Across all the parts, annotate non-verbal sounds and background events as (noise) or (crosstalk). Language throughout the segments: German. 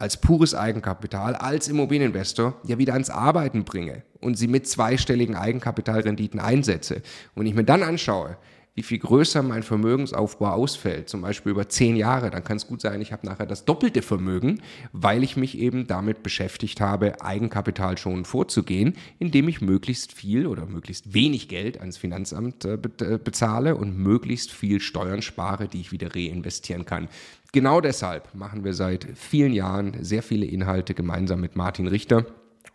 als pures Eigenkapital, als Immobilieninvestor ja wieder ans Arbeiten bringe und sie mit zweistelligen Eigenkapitalrenditen einsetze. Und ich mir dann anschaue, wie viel größer mein Vermögensaufbau ausfällt, zum Beispiel über zehn Jahre, dann kann es gut sein, ich habe nachher das doppelte Vermögen, weil ich mich eben damit beschäftigt habe, Eigenkapital schon vorzugehen, indem ich möglichst viel oder möglichst wenig Geld ans Finanzamt äh, äh, bezahle und möglichst viel Steuern spare, die ich wieder reinvestieren kann. Genau deshalb machen wir seit vielen Jahren sehr viele Inhalte gemeinsam mit Martin Richter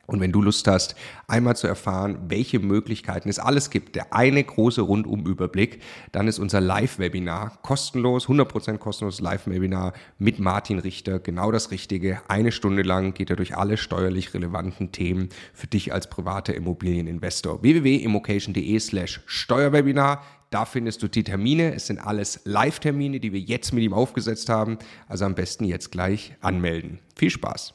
und wenn du Lust hast, einmal zu erfahren, welche Möglichkeiten es alles gibt, der eine große Rundumüberblick, dann ist unser Live-Webinar kostenlos, 100% kostenloses Live-Webinar mit Martin Richter genau das Richtige. Eine Stunde lang geht er durch alle steuerlich relevanten Themen für dich als privater Immobilieninvestor. www.immocation.de slash Steuerwebinar. Da findest du die Termine. Es sind alles Live-Termine, die wir jetzt mit ihm aufgesetzt haben. Also am besten jetzt gleich anmelden. Viel Spaß!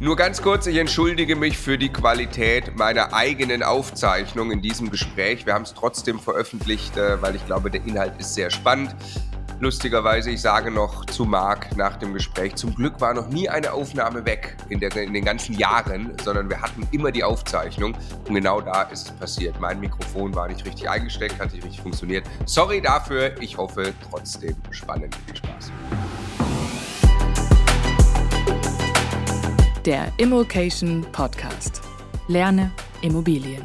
Nur ganz kurz, ich entschuldige mich für die Qualität meiner eigenen Aufzeichnung in diesem Gespräch. Wir haben es trotzdem veröffentlicht, äh, weil ich glaube, der Inhalt ist sehr spannend. Lustigerweise, ich sage noch zu Marc nach dem Gespräch, zum Glück war noch nie eine Aufnahme weg in, der, in den ganzen Jahren, sondern wir hatten immer die Aufzeichnung und genau da ist es passiert. Mein Mikrofon war nicht richtig eingesteckt, hat nicht richtig funktioniert. Sorry dafür, ich hoffe trotzdem spannend. Viel Spaß. Der Immokation Podcast. Lerne Immobilien.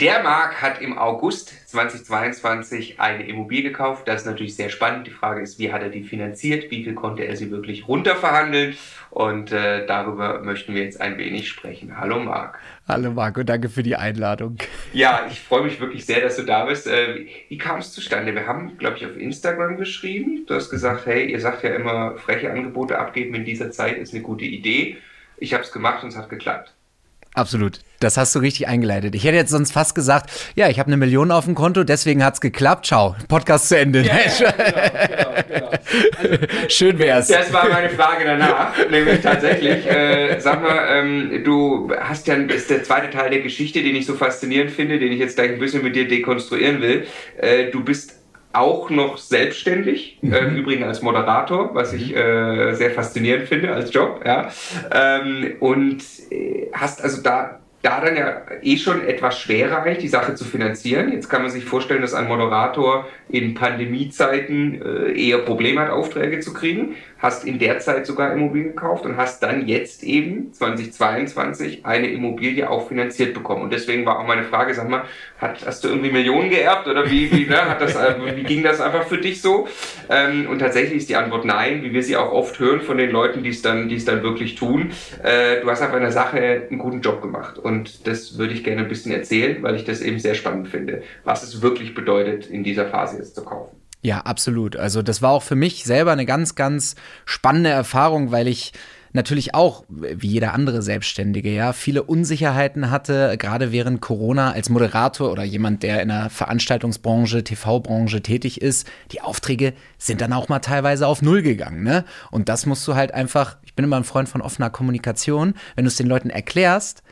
Der Marc hat im August 2022 eine Immobilie gekauft. Das ist natürlich sehr spannend. Die Frage ist, wie hat er die finanziert? Wie viel konnte er sie wirklich runterverhandeln? Und äh, darüber möchten wir jetzt ein wenig sprechen. Hallo Marc. Hallo Marco, danke für die Einladung. Ja, ich freue mich wirklich sehr, dass du da bist. Äh, wie kam es zustande? Wir haben, glaube ich, auf Instagram geschrieben. Du hast gesagt, hey, ihr sagt ja immer, freche Angebote abgeben in dieser Zeit ist eine gute Idee. Ich habe es gemacht und es hat geklappt. Absolut. Das hast du richtig eingeleitet. Ich hätte jetzt sonst fast gesagt, ja, ich habe eine Million auf dem Konto, deswegen hat es geklappt. Ciao, Podcast zu Ende. Ja, ja, (laughs) genau, genau, genau. Also, Schön wär's. Das war meine Frage danach, nämlich tatsächlich. Äh, sag mal, ähm, du hast ja, das ist der zweite Teil der Geschichte, den ich so faszinierend finde, den ich jetzt gleich ein bisschen mit dir dekonstruieren will. Äh, du bist auch noch selbstständig, mhm. äh, übrigens als Moderator, was ich mhm. äh, sehr faszinierend finde als Job. Ja? Ähm, und äh, hast also da da dann ja eh schon etwas schwerer eigentlich, die Sache zu finanzieren. Jetzt kann man sich vorstellen, dass ein Moderator in Pandemiezeiten äh, eher Probleme hat, Aufträge zu kriegen. Hast in der Zeit sogar Immobilien gekauft und hast dann jetzt eben 2022 eine Immobilie auch finanziert bekommen. Und deswegen war auch meine Frage, sag mal, hat, hast du irgendwie Millionen geerbt oder wie, wie, ne, hat das, äh, wie ging das einfach für dich so? Ähm, und tatsächlich ist die Antwort nein, wie wir sie auch oft hören von den Leuten, die es dann, die es dann wirklich tun. Äh, du hast in der Sache einen guten Job gemacht. Und das würde ich gerne ein bisschen erzählen, weil ich das eben sehr spannend finde, was es wirklich bedeutet, in dieser Phase jetzt zu kaufen. Ja, absolut. Also das war auch für mich selber eine ganz, ganz spannende Erfahrung, weil ich natürlich auch, wie jeder andere Selbstständige, ja, viele Unsicherheiten hatte, gerade während Corona als Moderator oder jemand, der in der Veranstaltungsbranche, TV-Branche tätig ist. Die Aufträge sind dann auch mal teilweise auf Null gegangen, ne? Und das musst du halt einfach, ich bin immer ein Freund von offener Kommunikation, wenn du es den Leuten erklärst,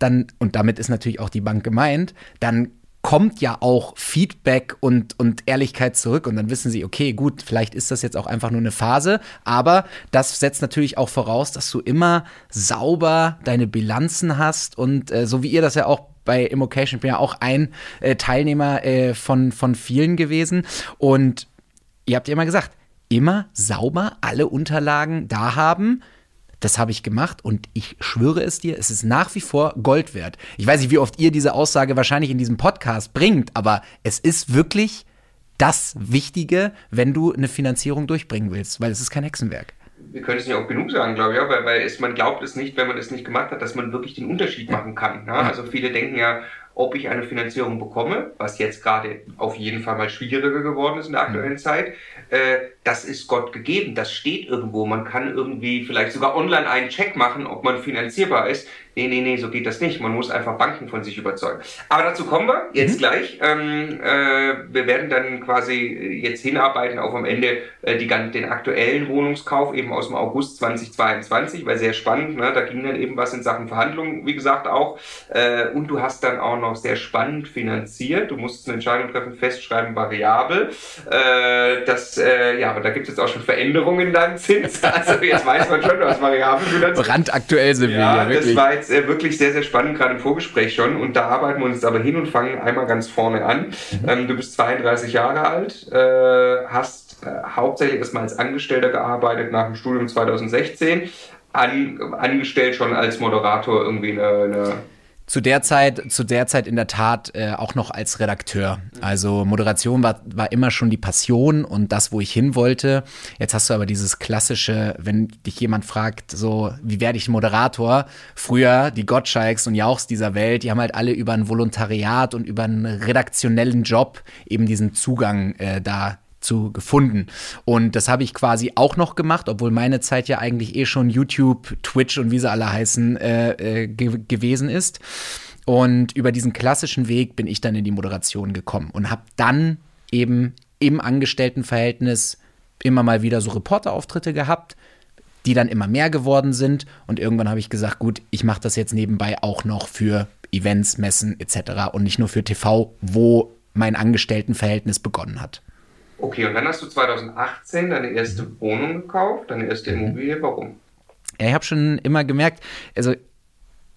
dann, und damit ist natürlich auch die Bank gemeint, dann kommt ja auch Feedback und, und Ehrlichkeit zurück und dann wissen sie, okay, gut, vielleicht ist das jetzt auch einfach nur eine Phase, aber das setzt natürlich auch voraus, dass du immer sauber deine Bilanzen hast und äh, so wie ihr das ja auch bei Immocation, bin ja auch ein äh, Teilnehmer äh, von, von vielen gewesen und ihr habt ja immer gesagt, immer sauber alle Unterlagen da haben, das habe ich gemacht und ich schwöre es dir, es ist nach wie vor Gold wert. Ich weiß nicht, wie oft ihr diese Aussage wahrscheinlich in diesem Podcast bringt, aber es ist wirklich das Wichtige, wenn du eine Finanzierung durchbringen willst, weil es ist kein Hexenwerk wir können es nicht auch genug sagen, glaube ich, ja, weil, weil es, man glaubt es nicht, wenn man es nicht gemacht hat, dass man wirklich den Unterschied machen kann. Ne? Also viele denken ja, ob ich eine Finanzierung bekomme, was jetzt gerade auf jeden Fall mal schwieriger geworden ist in der aktuellen mhm. Zeit, äh, das ist Gott gegeben, das steht irgendwo. Man kann irgendwie vielleicht sogar online einen Check machen, ob man finanzierbar ist. Nee, nee, nee, so geht das nicht. Man muss einfach Banken von sich überzeugen. Aber dazu kommen wir jetzt mhm. gleich. Ähm, äh, wir werden dann quasi jetzt hinarbeiten auf am Ende äh, die, den aktuellen Wohnungskauf eben aus dem August 2022, weil sehr spannend. Ne? Da ging dann eben was in Sachen Verhandlungen, wie gesagt, auch. Äh, und du hast dann auch noch sehr spannend finanziert. Du musst eine Entscheidung treffen, festschreiben, variabel. Äh, das, äh, ja, aber da gibt es jetzt auch schon Veränderungen in deinem Zins. (laughs) Also jetzt weiß man schon, hast variabel finanziert. Brandaktuell sind wir ja, hier, wirklich. Das war jetzt äh, wirklich sehr, sehr spannend, gerade im Vorgespräch schon. Und da arbeiten wir uns jetzt aber hin und fangen einmal ganz vorne an. Mhm. Ähm, du bist 32 Jahre alt, äh, hast äh, hauptsächlich erstmal als Angestellter gearbeitet nach dem Studium 2016. An, angestellt schon als Moderator irgendwie eine, eine zu der Zeit, zu der Zeit in der Tat äh, auch noch als Redakteur. Also Moderation war, war immer schon die Passion und das, wo ich hin wollte. Jetzt hast du aber dieses klassische, wenn dich jemand fragt, so, wie werde ich Moderator? Früher, die Gottschalks und Jauchs dieser Welt, die haben halt alle über ein Volontariat und über einen redaktionellen Job eben diesen Zugang äh, da zu gefunden. Und das habe ich quasi auch noch gemacht, obwohl meine Zeit ja eigentlich eh schon YouTube, Twitch und wie sie alle heißen äh, äh, ge gewesen ist. Und über diesen klassischen Weg bin ich dann in die Moderation gekommen und habe dann eben im Angestelltenverhältnis immer mal wieder so Reporterauftritte gehabt, die dann immer mehr geworden sind. Und irgendwann habe ich gesagt, gut, ich mache das jetzt nebenbei auch noch für Events, Messen etc. und nicht nur für TV, wo mein Angestelltenverhältnis begonnen hat. Okay, und dann hast du 2018 deine erste Wohnung gekauft, deine erste mhm. Immobilie. Warum? Ja, ich habe schon immer gemerkt, also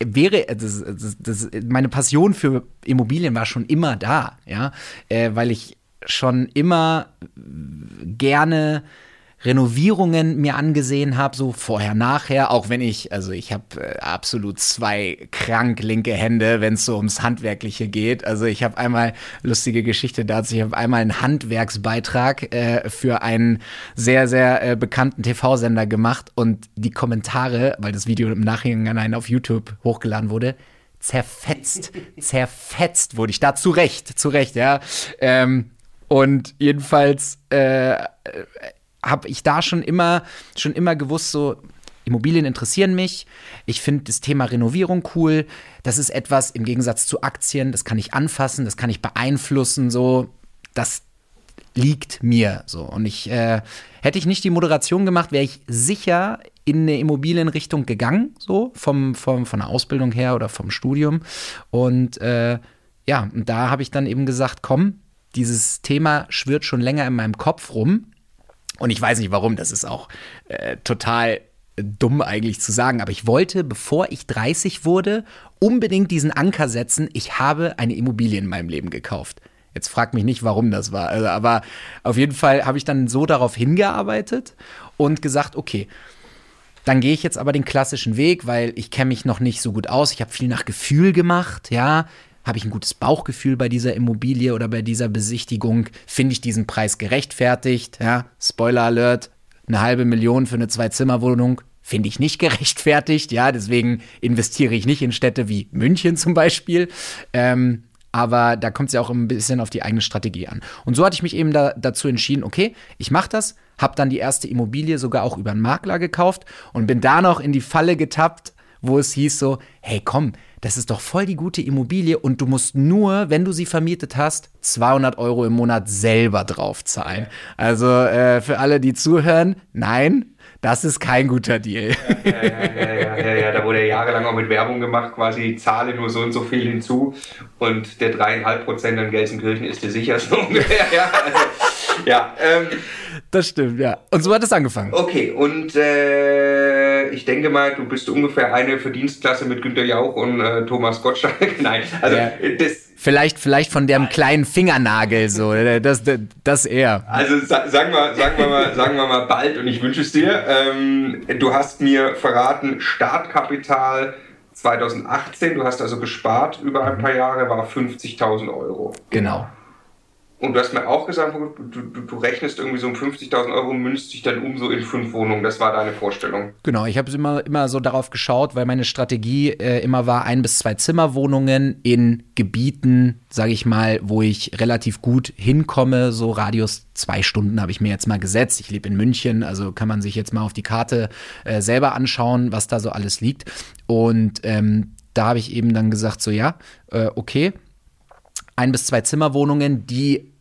wäre das, das, das, meine Passion für Immobilien war schon immer da, ja, äh, weil ich schon immer gerne Renovierungen mir angesehen habe, so vorher, nachher, auch wenn ich, also ich habe äh, absolut zwei krank linke Hände, wenn es so ums Handwerkliche geht. Also ich habe einmal, lustige Geschichte dazu, ich habe einmal einen Handwerksbeitrag äh, für einen sehr, sehr äh, bekannten TV-Sender gemacht und die Kommentare, weil das Video im Nachhinein auf YouTube hochgeladen wurde, zerfetzt, (laughs) zerfetzt wurde ich da zu Recht, zu Recht, ja. Ähm, und jedenfalls äh, habe ich da schon immer, schon immer gewusst, so Immobilien interessieren mich. Ich finde das Thema Renovierung cool. Das ist etwas im Gegensatz zu Aktien, das kann ich anfassen, das kann ich beeinflussen, so. Das liegt mir so. Und ich äh, hätte ich nicht die Moderation gemacht, wäre ich sicher in eine Immobilienrichtung gegangen, so vom, vom, von der Ausbildung her oder vom Studium. Und äh, ja, und da habe ich dann eben gesagt, komm, dieses Thema schwirrt schon länger in meinem Kopf rum. Und ich weiß nicht warum, das ist auch äh, total dumm eigentlich zu sagen, aber ich wollte, bevor ich 30 wurde, unbedingt diesen Anker setzen, ich habe eine Immobilie in meinem Leben gekauft. Jetzt frag mich nicht, warum das war, also, aber auf jeden Fall habe ich dann so darauf hingearbeitet und gesagt, okay, dann gehe ich jetzt aber den klassischen Weg, weil ich kenne mich noch nicht so gut aus. Ich habe viel nach Gefühl gemacht, ja. Habe ich ein gutes Bauchgefühl bei dieser Immobilie oder bei dieser Besichtigung? Finde ich diesen Preis gerechtfertigt? Ja, Spoiler Alert, eine halbe Million für eine Zwei-Zimmer-Wohnung finde ich nicht gerechtfertigt. Ja, deswegen investiere ich nicht in Städte wie München zum Beispiel. Ähm, aber da kommt es ja auch ein bisschen auf die eigene Strategie an. Und so hatte ich mich eben da, dazu entschieden, okay, ich mache das, habe dann die erste Immobilie sogar auch über einen Makler gekauft und bin da noch in die Falle getappt, wo es hieß so, hey komm, das ist doch voll die gute Immobilie und du musst nur, wenn du sie vermietet hast, 200 Euro im Monat selber draufzahlen. Also äh, für alle, die zuhören, nein, Das ist kein guter Deal. Ja, ja, ja, ja, ja, ja, da wurde jahrelang auch mit Werbung gemacht, quasi zahle nur so und so viel hinzu und der dreieinhalb Prozent an Gelsenkirchen ist dir sicher so (laughs) ungefähr. Ja, also, ja ähm, das stimmt, ja. Und so hat es angefangen. Okay, und äh, ich denke mal, du bist ungefähr eine Verdienstklasse mit Günter Jauch und äh, Thomas Gottschalk. (laughs) Nein, also ja. das Vielleicht, vielleicht von dem kleinen Fingernagel so, das, das, das eher. Also sagen wir, sagen wir mal, sagen wir mal bald und ich wünsche es dir. Ähm, du hast mir verraten, Startkapital 2018, du hast also gespart über ein paar Jahre, war 50.000 Euro. Genau. Und du hast mir auch gesagt, du, du, du rechnest irgendwie so um 50.000 Euro, münzt sich dann um so in fünf Wohnungen. Das war deine Vorstellung. Genau, ich habe immer, immer so darauf geschaut, weil meine Strategie äh, immer war, ein bis zwei Zimmerwohnungen in Gebieten, sage ich mal, wo ich relativ gut hinkomme. So Radius zwei Stunden habe ich mir jetzt mal gesetzt. Ich lebe in München, also kann man sich jetzt mal auf die Karte äh, selber anschauen, was da so alles liegt. Und ähm, da habe ich eben dann gesagt, so ja, äh, okay ein bis zwei Zimmerwohnungen, die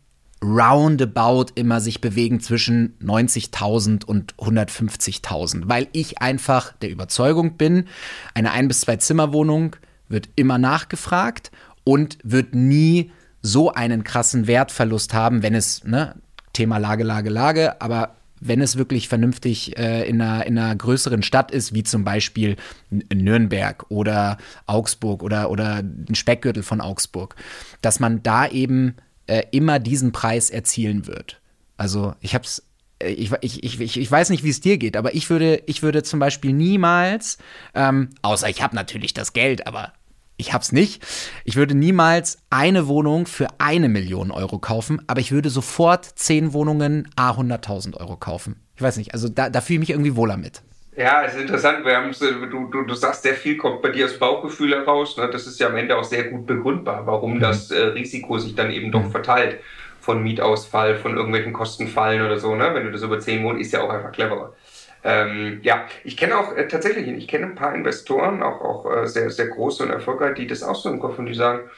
roundabout immer sich bewegen zwischen 90.000 und 150.000, weil ich einfach der Überzeugung bin, eine ein bis zwei Zimmerwohnung wird immer nachgefragt und wird nie so einen krassen Wertverlust haben, wenn es, ne, Thema Lage, Lage, Lage, aber wenn es wirklich vernünftig äh, in, einer, in einer größeren Stadt ist, wie zum Beispiel Nürnberg oder Augsburg oder, oder ein Speckgürtel von Augsburg, dass man da eben äh, immer diesen Preis erzielen wird. Also ich habe es äh, ich, ich, ich, ich weiß nicht, wie es dir geht, aber ich würde, ich würde zum Beispiel niemals, ähm, außer ich habe natürlich das Geld, aber ich hab's nicht. Ich würde niemals eine Wohnung für eine Million Euro kaufen, aber ich würde sofort zehn Wohnungen a 100.000 Euro kaufen. Ich weiß nicht, also da, da fühle ich mich irgendwie wohler mit. Ja, es ist interessant. Wir du, du, du sagst, sehr viel kommt bei dir aus Bauchgefühl heraus. Ne? Das ist ja am Ende auch sehr gut begründbar, warum mhm. das äh, Risiko sich dann eben doch mhm. verteilt von Mietausfall, von irgendwelchen Kostenfallen oder so. Ne? Wenn du das über zehn wohnst, ist ja auch einfach cleverer. Ähm, ja, ich kenne auch äh, tatsächlich, ich kenne ein paar Investoren, auch, auch äh, sehr, sehr große und erfolgreich, die das auch so im Kopf und die sagen,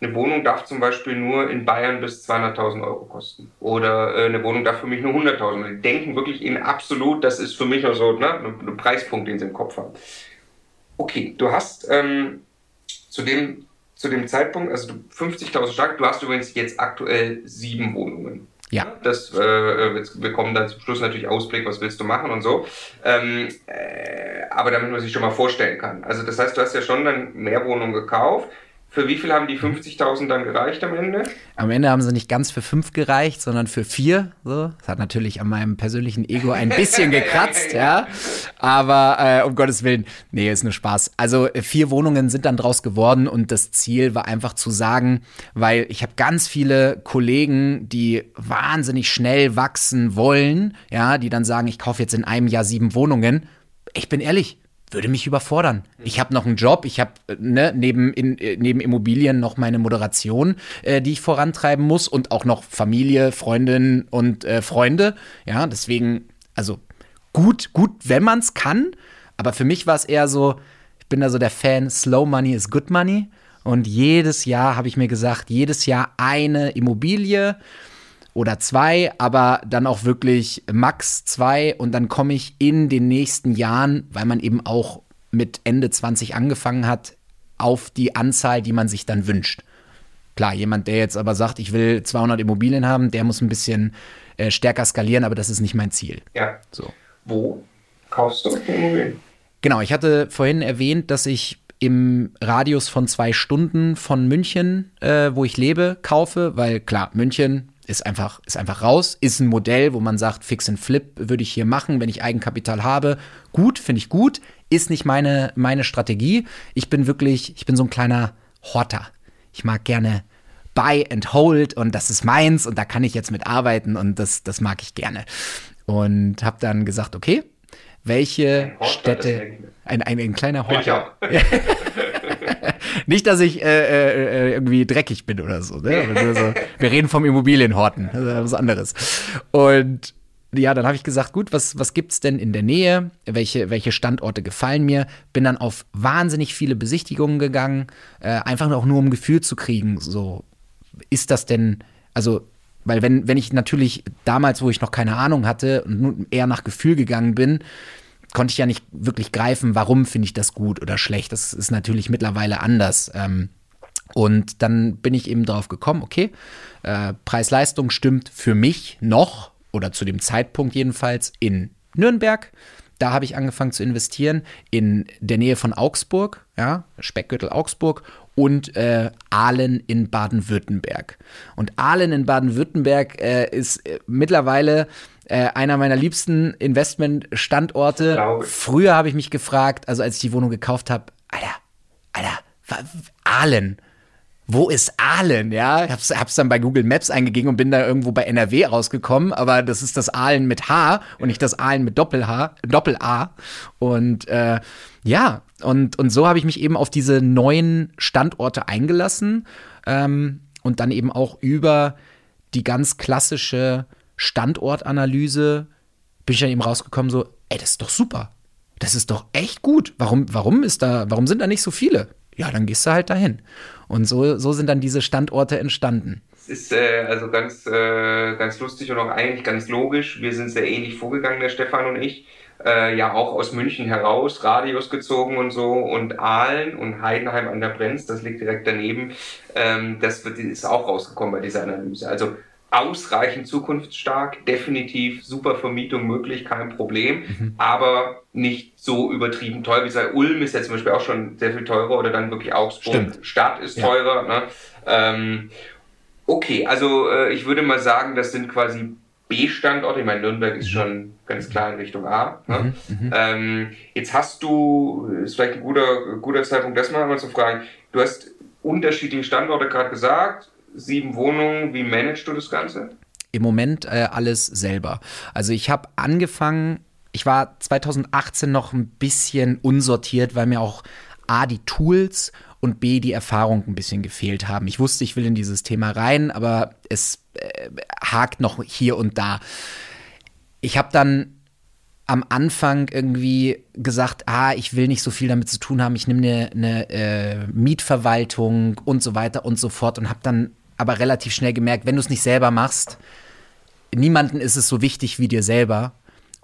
eine Wohnung darf zum Beispiel nur in Bayern bis 200.000 Euro kosten. Oder äh, eine Wohnung darf für mich nur 100.000. Die denken wirklich in absolut, das ist für mich auch so ne, ein Preispunkt, den sie im Kopf haben. Okay, du hast ähm, zu, dem, zu dem Zeitpunkt, also 50.000 stark, du hast übrigens jetzt aktuell sieben Wohnungen. Ja. Das, äh, wir kommen dann zum Schluss natürlich Ausblick, was willst du machen und so. Ähm, äh, aber damit man sich schon mal vorstellen kann. Also das heißt, du hast ja schon dann mehr Wohnungen gekauft. Für wie viel haben die 50.000 dann gereicht am Ende? Am Ende haben sie nicht ganz für fünf gereicht, sondern für vier. So. Das hat natürlich an meinem persönlichen Ego ein bisschen (laughs) gekratzt, ja. Aber äh, um Gottes Willen, nee, ist nur Spaß. Also äh, vier Wohnungen sind dann draus geworden und das Ziel war einfach zu sagen, weil ich habe ganz viele Kollegen, die wahnsinnig schnell wachsen wollen, ja, die dann sagen, ich kaufe jetzt in einem Jahr sieben Wohnungen. Ich bin ehrlich, würde mich überfordern. Ich habe noch einen Job, ich habe ne, neben, äh, neben Immobilien noch meine Moderation, äh, die ich vorantreiben muss und auch noch Familie, Freundinnen und äh, Freunde. Ja, deswegen, also gut, gut, wenn man es kann. Aber für mich war es eher so, ich bin da so der Fan, Slow Money is Good Money. Und jedes Jahr habe ich mir gesagt, jedes Jahr eine Immobilie oder zwei, aber dann auch wirklich max zwei und dann komme ich in den nächsten Jahren, weil man eben auch mit Ende 20 angefangen hat, auf die Anzahl, die man sich dann wünscht. Klar, jemand, der jetzt aber sagt, ich will 200 Immobilien haben, der muss ein bisschen äh, stärker skalieren, aber das ist nicht mein Ziel. Ja. So. Wo kaufst du Immobilien? Genau, ich hatte vorhin erwähnt, dass ich im Radius von zwei Stunden von München, äh, wo ich lebe, kaufe, weil klar, München ist einfach, ist einfach raus, ist ein Modell, wo man sagt, Fix and Flip würde ich hier machen, wenn ich Eigenkapital habe. Gut, finde ich gut, ist nicht meine, meine Strategie. Ich bin wirklich, ich bin so ein kleiner Horter. Ich mag gerne Buy and Hold und das ist meins und da kann ich jetzt mit arbeiten und das, das mag ich gerne. Und habe dann gesagt, okay, welche Städte, ein, ein, ein kleiner Horter. (laughs) (laughs) Nicht, dass ich äh, äh, irgendwie dreckig bin oder so, ne? so. Wir reden vom Immobilienhorten, das ist was anderes. Und ja, dann habe ich gesagt, gut, was, was gibt es denn in der Nähe? Welche, welche Standorte gefallen mir? Bin dann auf wahnsinnig viele Besichtigungen gegangen, äh, einfach auch nur um Gefühl zu kriegen, so, ist das denn, also weil wenn, wenn ich natürlich damals, wo ich noch keine Ahnung hatte und eher nach Gefühl gegangen bin, konnte ich ja nicht wirklich greifen, warum finde ich das gut oder schlecht. Das ist natürlich mittlerweile anders. Ähm, und dann bin ich eben darauf gekommen, okay, äh, Preis-Leistung stimmt für mich noch oder zu dem Zeitpunkt jedenfalls in Nürnberg. Da habe ich angefangen zu investieren in der Nähe von Augsburg, ja, Speckgürtel Augsburg und äh, Aalen in Baden-Württemberg. Und Aalen in Baden-Württemberg äh, ist äh, mittlerweile äh, einer meiner liebsten Investmentstandorte. Früher habe ich mich gefragt, also als ich die Wohnung gekauft habe, Alter, Alter, Aalen wo ist Aalen? Ja, ich hab's, hab's dann bei Google Maps eingegeben und bin da irgendwo bei NRW rausgekommen, aber das ist das Aalen mit H und nicht das Aalen mit Doppel-H, Doppel-A. Und äh, ja, und, und so habe ich mich eben auf diese neuen Standorte eingelassen ähm, und dann eben auch über die ganz klassische Standortanalyse bin ich dann eben rausgekommen, so, ey, das ist doch super. Das ist doch echt gut. Warum, warum ist da, warum sind da nicht so viele? Ja, dann gehst du halt dahin. Und so, so sind dann diese Standorte entstanden. Es ist äh, also ganz, äh, ganz lustig und auch eigentlich ganz logisch. Wir sind sehr ähnlich vorgegangen, der Stefan und ich. Äh, ja, auch aus München heraus, Radius gezogen und so. Und Aalen und Heidenheim an der Brenz, das liegt direkt daneben. Ähm, das wird, ist auch rausgekommen bei dieser Analyse. Also ausreichend zukunftsstark, definitiv super Vermietung möglich, kein Problem, mhm. aber nicht so übertrieben teuer. Wie gesagt, Ulm ist ja zum Beispiel auch schon sehr viel teurer oder dann wirklich Augsburg. Stimmt. Stadt ist ja. teurer. Ne? Ähm, okay, also äh, ich würde mal sagen, das sind quasi B-Standorte. Ich meine, Nürnberg ist mhm. schon ganz klar in Richtung A. Ne? Mhm, mhm. ähm, jetzt hast du, ist vielleicht ein guter, guter Zeitpunkt, das mal zu fragen. Du hast unterschiedliche Standorte gerade gesagt sieben Wohnungen. Wie managst du das Ganze? Im Moment äh, alles selber. Also ich habe angefangen, ich war 2018 noch ein bisschen unsortiert, weil mir auch A, die Tools und B, die Erfahrung ein bisschen gefehlt haben. Ich wusste, ich will in dieses Thema rein, aber es äh, hakt noch hier und da. Ich habe dann am Anfang irgendwie gesagt, ah, ich will nicht so viel damit zu tun haben, ich nehme eine, eine äh, Mietverwaltung und so weiter und so fort und habe dann aber relativ schnell gemerkt, wenn du es nicht selber machst, niemanden ist es so wichtig wie dir selber.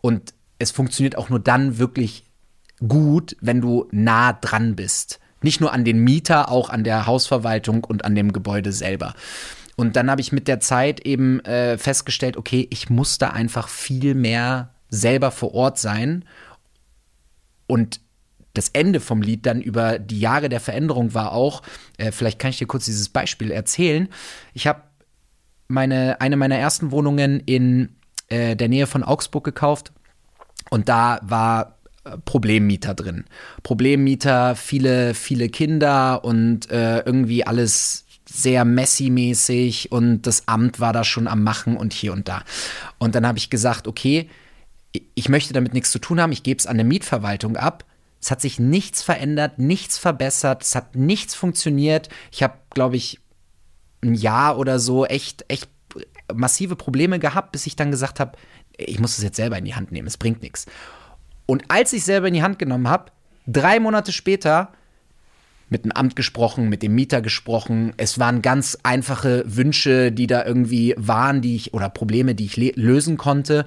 Und es funktioniert auch nur dann wirklich gut, wenn du nah dran bist. Nicht nur an den Mieter, auch an der Hausverwaltung und an dem Gebäude selber. Und dann habe ich mit der Zeit eben äh, festgestellt, okay, ich muss da einfach viel mehr selber vor Ort sein. Und das Ende vom Lied dann über die Jahre der Veränderung war auch, äh, vielleicht kann ich dir kurz dieses Beispiel erzählen. Ich habe meine, eine meiner ersten Wohnungen in äh, der Nähe von Augsburg gekauft und da war äh, Problemmieter drin. Problemmieter, viele, viele Kinder und äh, irgendwie alles sehr messy-mäßig und das Amt war da schon am Machen und hier und da. Und dann habe ich gesagt, okay, ich möchte damit nichts zu tun haben, ich gebe es an eine Mietverwaltung ab es hat sich nichts verändert, nichts verbessert, es hat nichts funktioniert. Ich habe, glaube ich, ein Jahr oder so echt, echt massive Probleme gehabt, bis ich dann gesagt habe, ich muss es jetzt selber in die Hand nehmen, es bringt nichts. Und als ich selber in die Hand genommen habe, drei Monate später mit dem Amt gesprochen, mit dem Mieter gesprochen. Es waren ganz einfache Wünsche, die da irgendwie waren, die ich oder Probleme, die ich lösen konnte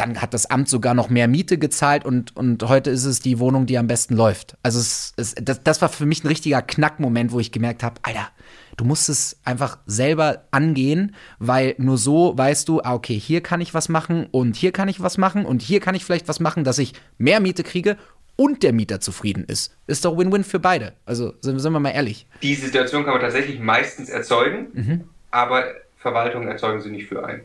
dann hat das Amt sogar noch mehr Miete gezahlt und, und heute ist es die Wohnung, die am besten läuft. Also es, es, das, das war für mich ein richtiger Knackmoment, wo ich gemerkt habe, Alter, du musst es einfach selber angehen, weil nur so weißt du, ah, okay, hier kann ich was machen und hier kann ich was machen und hier kann ich vielleicht was machen, dass ich mehr Miete kriege und der Mieter zufrieden ist. Ist doch Win-Win für beide. Also sind, sind, wir mal ehrlich. Die Situation kann man tatsächlich meistens erzeugen, mhm. aber Verwaltungen erzeugen sie nicht für einen.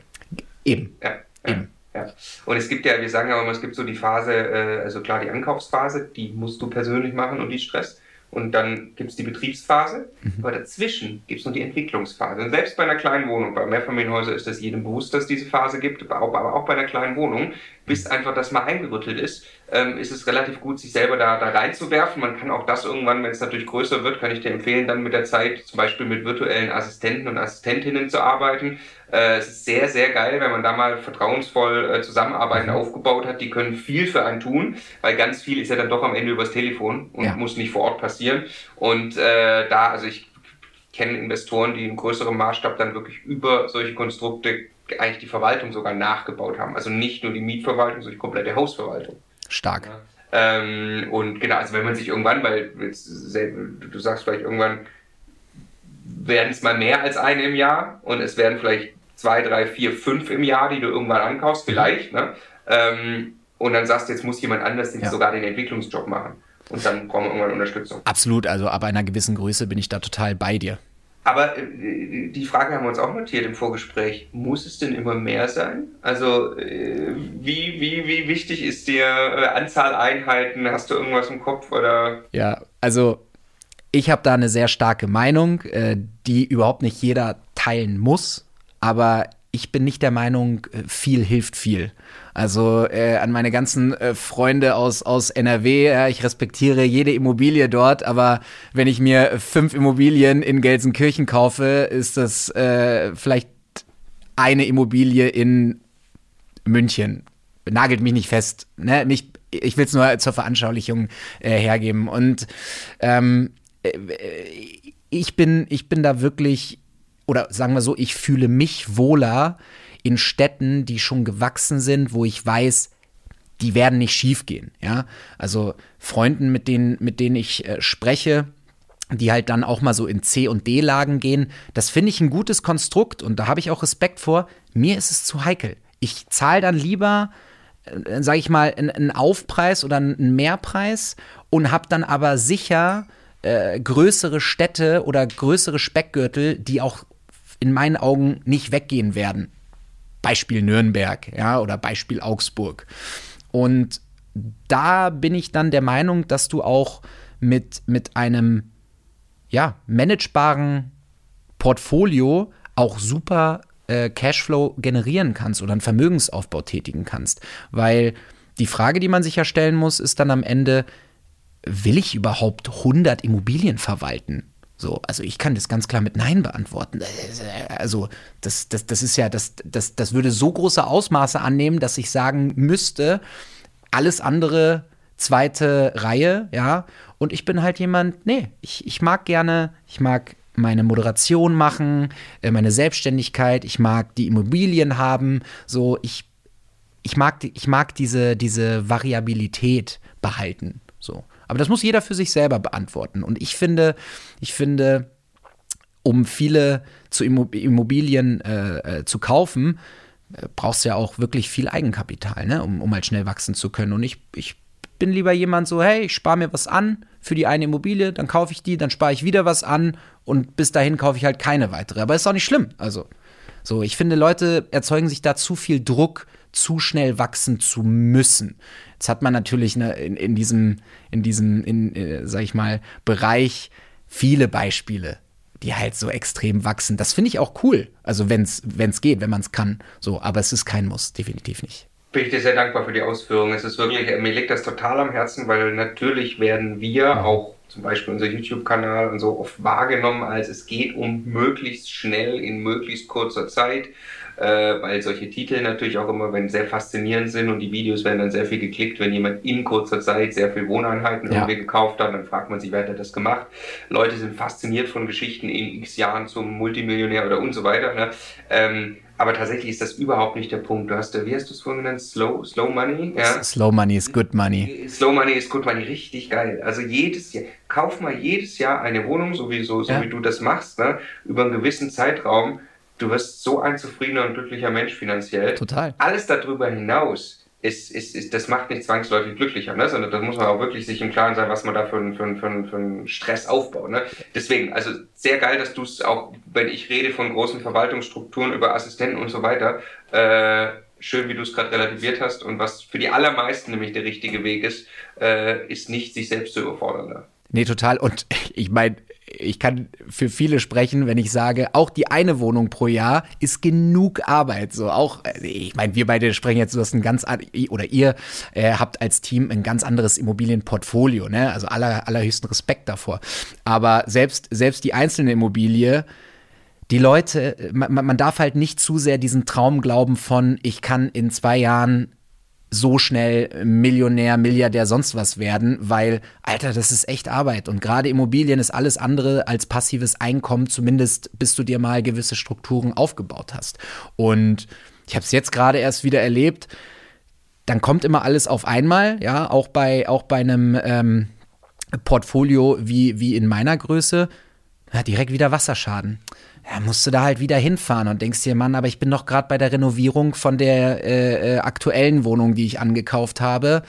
Eben. Ja. Eben. Ja. Und es gibt ja, wir sagen ja immer, es gibt so die Phase, äh, also klar, die Ankaufsphase, die musst du persönlich machen und die Stress. Und dann gibt es die Betriebsphase, mhm. aber dazwischen gibt es noch die Entwicklungsphase. Und selbst bei einer kleinen Wohnung, bei Mehrfamilienhäusern ist das jedem bewusst, dass es diese Phase gibt, aber auch bei einer kleinen Wohnung, bis einfach das mal eingerüttelt ist, ähm, ist es relativ gut, sich selber da, da reinzuwerfen. Man kann auch das irgendwann, wenn es natürlich größer wird, kann ich dir empfehlen, dann mit der Zeit zum Beispiel mit virtuellen Assistenten und Assistentinnen zu arbeiten. Äh, es ist sehr, sehr geil, wenn man da mal vertrauensvoll äh, Zusammenarbeiten mhm. aufgebaut hat. Die können viel für einen tun, weil ganz viel ist ja dann doch am Ende übers Telefon und ja. muss nicht vor Ort passieren. Und äh, da, also ich kenne Investoren, die in größerem Maßstab dann wirklich über solche Konstrukte eigentlich die Verwaltung sogar nachgebaut haben. Also nicht nur die Mietverwaltung, sondern die komplette Hausverwaltung. Stark. Ja. Ähm, und genau, also wenn man sich irgendwann, weil jetzt, du sagst vielleicht irgendwann, werden es mal mehr als eine im Jahr und es werden vielleicht zwei, drei, vier, fünf im Jahr, die du irgendwann ankaufst, vielleicht. Ne? Ähm, und dann sagst du, jetzt muss jemand anders ja. sogar den Entwicklungsjob machen. Und dann brauchen wir irgendwann Unterstützung. Absolut, also ab einer gewissen Größe bin ich da total bei dir. Aber äh, die Frage haben wir uns auch notiert im Vorgespräch. Muss es denn immer mehr sein? Also äh, wie, wie, wie wichtig ist dir äh, Anzahl Einheiten? Hast du irgendwas im Kopf oder? Ja, also ich habe da eine sehr starke Meinung, äh, die überhaupt nicht jeder teilen muss. Aber ich bin nicht der Meinung, äh, viel hilft viel. Also äh, an meine ganzen äh, Freunde aus, aus NRW, ja, ich respektiere jede Immobilie dort, aber wenn ich mir fünf Immobilien in Gelsenkirchen kaufe, ist das äh, vielleicht eine Immobilie in München. Nagelt mich nicht fest. Ne? Nicht, ich will es nur zur Veranschaulichung äh, hergeben. Und ähm, äh, ich, bin, ich bin da wirklich oder sagen wir so, ich fühle mich wohler in Städten, die schon gewachsen sind, wo ich weiß, die werden nicht schief gehen. Ja? Also Freunden, mit denen, mit denen ich äh, spreche, die halt dann auch mal so in C- und D-Lagen gehen, das finde ich ein gutes Konstrukt und da habe ich auch Respekt vor. Mir ist es zu heikel. Ich zahle dann lieber, äh, sage ich mal, einen Aufpreis oder einen Mehrpreis und habe dann aber sicher äh, größere Städte oder größere Speckgürtel, die auch in meinen Augen nicht weggehen werden. Beispiel Nürnberg, ja, oder Beispiel Augsburg. Und da bin ich dann der Meinung, dass du auch mit, mit einem ja, managebaren Portfolio auch super äh, Cashflow generieren kannst oder einen Vermögensaufbau tätigen kannst. Weil die Frage, die man sich ja stellen muss, ist dann am Ende, will ich überhaupt 100 Immobilien verwalten? So, also ich kann das ganz klar mit Nein beantworten. Also, das, das, das ist ja, das, das, das würde so große Ausmaße annehmen, dass ich sagen müsste, alles andere zweite Reihe, ja. Und ich bin halt jemand, nee, ich, ich mag gerne, ich mag meine Moderation machen, äh, meine Selbstständigkeit, ich mag die Immobilien haben, so, ich, ich mag, ich mag diese, diese Variabilität behalten, so. Aber das muss jeder für sich selber beantworten. Und ich finde, ich finde, um viele zu Immobilien äh, äh, zu kaufen, äh, brauchst du ja auch wirklich viel Eigenkapital, ne? um, um halt schnell wachsen zu können. Und ich, ich bin lieber jemand so, hey, ich spare mir was an für die eine Immobilie, dann kaufe ich die, dann spare ich wieder was an und bis dahin kaufe ich halt keine weitere. Aber ist auch nicht schlimm. Also, so, ich finde, Leute erzeugen sich da zu viel Druck, zu schnell wachsen zu müssen. Jetzt hat man natürlich ne, in, in diesem, in diesem, in, äh, sag ich mal, Bereich viele Beispiele, die halt so extrem wachsen. Das finde ich auch cool. Also wenn es geht, wenn man es kann. So, aber es ist kein Muss, definitiv nicht. Bin ich dir sehr dankbar für die Ausführungen. Es ist wirklich, mir liegt das total am Herzen, weil natürlich werden wir auch zum Beispiel unser YouTube-Kanal und so oft wahrgenommen, als es geht um möglichst schnell in möglichst kurzer Zeit äh, weil solche Titel natürlich auch immer wenn sehr faszinierend sind und die Videos werden dann sehr viel geklickt, wenn jemand in kurzer Zeit sehr viel Wohneinheiten ja. irgendwie gekauft hat, dann fragt man sich, wer hat das gemacht? Leute sind fasziniert von Geschichten in x Jahren zum Multimillionär oder und so weiter. Ne? Ähm, aber tatsächlich ist das überhaupt nicht der Punkt. Du hast, wie hast du es vorhin genannt? Slow, slow Money? Ja? Slow Money is good money. Slow Money is good money, richtig geil. Also jedes Jahr, kauf mal jedes Jahr eine Wohnung, so wie, so, so ja. wie du das machst, ne? über einen gewissen Zeitraum du wirst so ein zufriedener und glücklicher Mensch finanziell. Total. Alles darüber hinaus ist, ist, ist, das macht nicht zwangsläufig glücklicher, ne? sondern da muss man auch wirklich sich im Klaren sein, was man da für, für, für, für einen Stress aufbaut. Ne? Deswegen, also sehr geil, dass du es auch, wenn ich rede von großen Verwaltungsstrukturen über Assistenten und so weiter, äh, schön, wie du es gerade relativiert hast und was für die allermeisten nämlich der richtige Weg ist, äh, ist nicht sich selbst zu überfordern. Ne? Nee, total. Und (laughs) ich meine, ich kann für viele sprechen, wenn ich sage, auch die eine Wohnung pro Jahr ist genug Arbeit. So auch, ich meine, wir beide sprechen jetzt, du hast ein ganz oder ihr äh, habt als Team ein ganz anderes Immobilienportfolio, ne? Also aller, allerhöchsten Respekt davor. Aber selbst, selbst die einzelne Immobilie, die Leute, man, man darf halt nicht zu sehr diesen Traum glauben von, ich kann in zwei Jahren so schnell Millionär, Milliardär, sonst was werden, weil, Alter, das ist echt Arbeit. Und gerade Immobilien ist alles andere als passives Einkommen, zumindest bis du dir mal gewisse Strukturen aufgebaut hast. Und ich habe es jetzt gerade erst wieder erlebt, dann kommt immer alles auf einmal, ja, auch bei, auch bei einem ähm, Portfolio wie, wie in meiner Größe, ja, direkt wieder Wasserschaden ja, musst du da halt wieder hinfahren und denkst dir, Mann, aber ich bin doch gerade bei der Renovierung von der äh, äh, aktuellen Wohnung, die ich angekauft habe.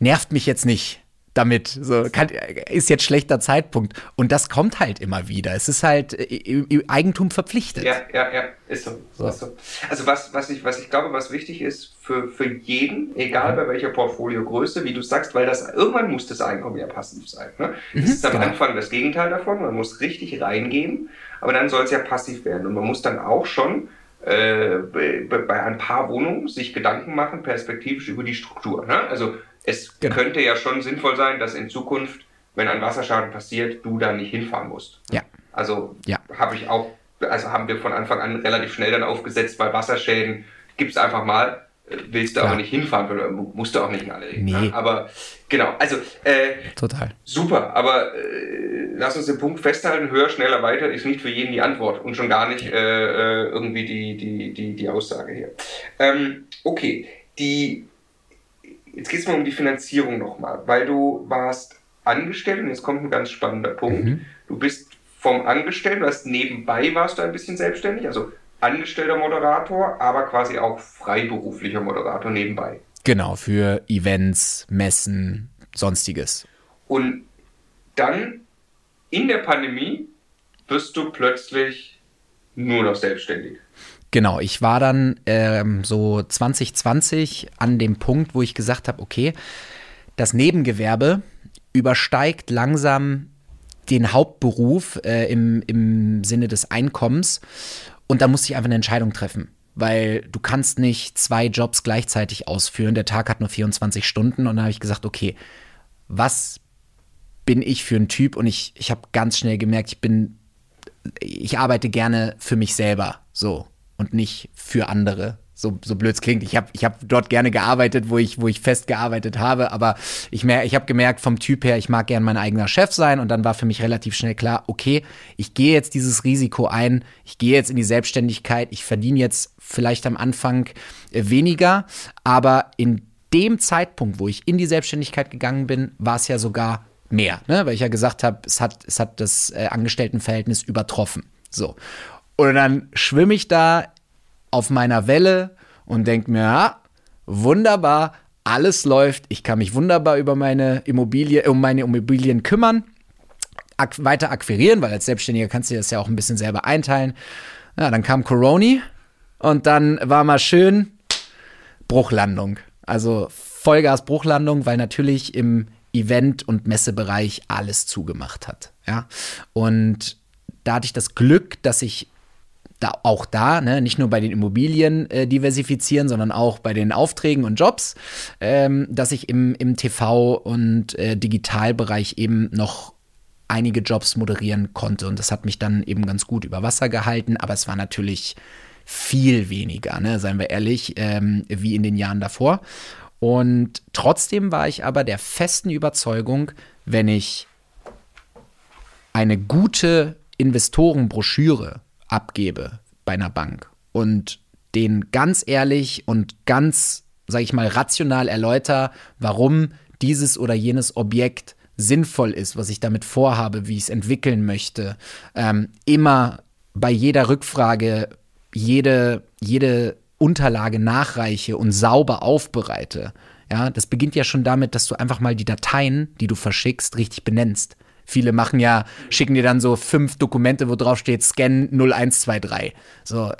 Nervt mich jetzt nicht damit. So, kann, ist jetzt schlechter Zeitpunkt. Und das kommt halt immer wieder. Es ist halt äh, Eigentum verpflichtet. Ja, ja, ja, ist so. so. Ist so. Also was, was, ich, was ich glaube, was wichtig ist für, für jeden, egal bei welcher Portfoliogröße, wie du sagst, weil das irgendwann muss das Einkommen ja passiv sein. Ne? Das mhm, ist am genau. Anfang das Gegenteil davon. Man muss richtig reingehen, aber dann soll es ja passiv werden. Und man muss dann auch schon äh, bei, bei ein paar Wohnungen sich Gedanken machen, perspektivisch über die Struktur. Ne? Also es genau. könnte ja schon sinnvoll sein, dass in Zukunft, wenn ein Wasserschaden passiert, du da nicht hinfahren musst. Ja. Also ja. habe ich auch, also haben wir von Anfang an relativ schnell dann aufgesetzt, bei Wasserschäden gibt es einfach mal, äh, willst du Klar. aber nicht hinfahren, musst du auch nicht in alle Regeln. Nee. Ne? Aber genau, also äh, total super. Aber äh, lass uns den Punkt festhalten: höher, schneller, weiter ist nicht für jeden die Antwort und schon gar nicht äh, äh, irgendwie die die die die Aussage hier. Ähm, okay, die Jetzt geht es mal um die Finanzierung nochmal, weil du warst angestellt und jetzt kommt ein ganz spannender Punkt. Mhm. Du bist vom Angestellten, du hast nebenbei warst du ein bisschen selbstständig, also angestellter Moderator, aber quasi auch freiberuflicher Moderator nebenbei. Genau, für Events, Messen, sonstiges. Und dann in der Pandemie wirst du plötzlich nur noch selbstständig. Genau, ich war dann ähm, so 2020 an dem Punkt, wo ich gesagt habe, okay, das Nebengewerbe übersteigt langsam den Hauptberuf äh, im, im Sinne des Einkommens und da musste ich einfach eine Entscheidung treffen, weil du kannst nicht zwei Jobs gleichzeitig ausführen. Der Tag hat nur 24 Stunden und dann habe ich gesagt, okay, was bin ich für ein Typ? Und ich, ich habe ganz schnell gemerkt, ich bin, ich arbeite gerne für mich selber, so und nicht für andere. So, so blöd es klingt. Ich habe ich hab dort gerne gearbeitet, wo ich, wo ich fest gearbeitet habe, aber ich, mer ich habe gemerkt, vom Typ her, ich mag gern mein eigener Chef sein und dann war für mich relativ schnell klar, okay, ich gehe jetzt dieses Risiko ein, ich gehe jetzt in die Selbstständigkeit, ich verdiene jetzt vielleicht am Anfang äh, weniger, aber in dem Zeitpunkt, wo ich in die Selbstständigkeit gegangen bin, war es ja sogar mehr, ne? weil ich ja gesagt habe, es hat, es hat das äh, Angestelltenverhältnis übertroffen. So. Und dann schwimme ich da auf meiner Welle und denke mir, ja, wunderbar, alles läuft, ich kann mich wunderbar über meine Immobilie, um meine Immobilien kümmern, ak weiter akquirieren, weil als Selbstständiger kannst du das ja auch ein bisschen selber einteilen. Ja, dann kam Corona und dann war mal schön Bruchlandung. Also Vollgas Bruchlandung, weil natürlich im Event- und Messebereich alles zugemacht hat. Ja, und da hatte ich das Glück, dass ich da, auch da, ne, nicht nur bei den Immobilien äh, diversifizieren, sondern auch bei den Aufträgen und Jobs, ähm, dass ich im, im TV- und äh, Digitalbereich eben noch einige Jobs moderieren konnte. Und das hat mich dann eben ganz gut über Wasser gehalten, aber es war natürlich viel weniger, ne, seien wir ehrlich, ähm, wie in den Jahren davor. Und trotzdem war ich aber der festen Überzeugung, wenn ich eine gute Investorenbroschüre abgebe bei einer Bank und den ganz ehrlich und ganz, sag ich mal, rational erläuter, warum dieses oder jenes Objekt sinnvoll ist, was ich damit vorhabe, wie ich es entwickeln möchte, ähm, immer bei jeder Rückfrage jede, jede Unterlage nachreiche und sauber aufbereite. Ja, das beginnt ja schon damit, dass du einfach mal die Dateien, die du verschickst, richtig benennst. Viele machen ja, schicken dir dann so fünf Dokumente, wo drauf steht Scan 0123. So,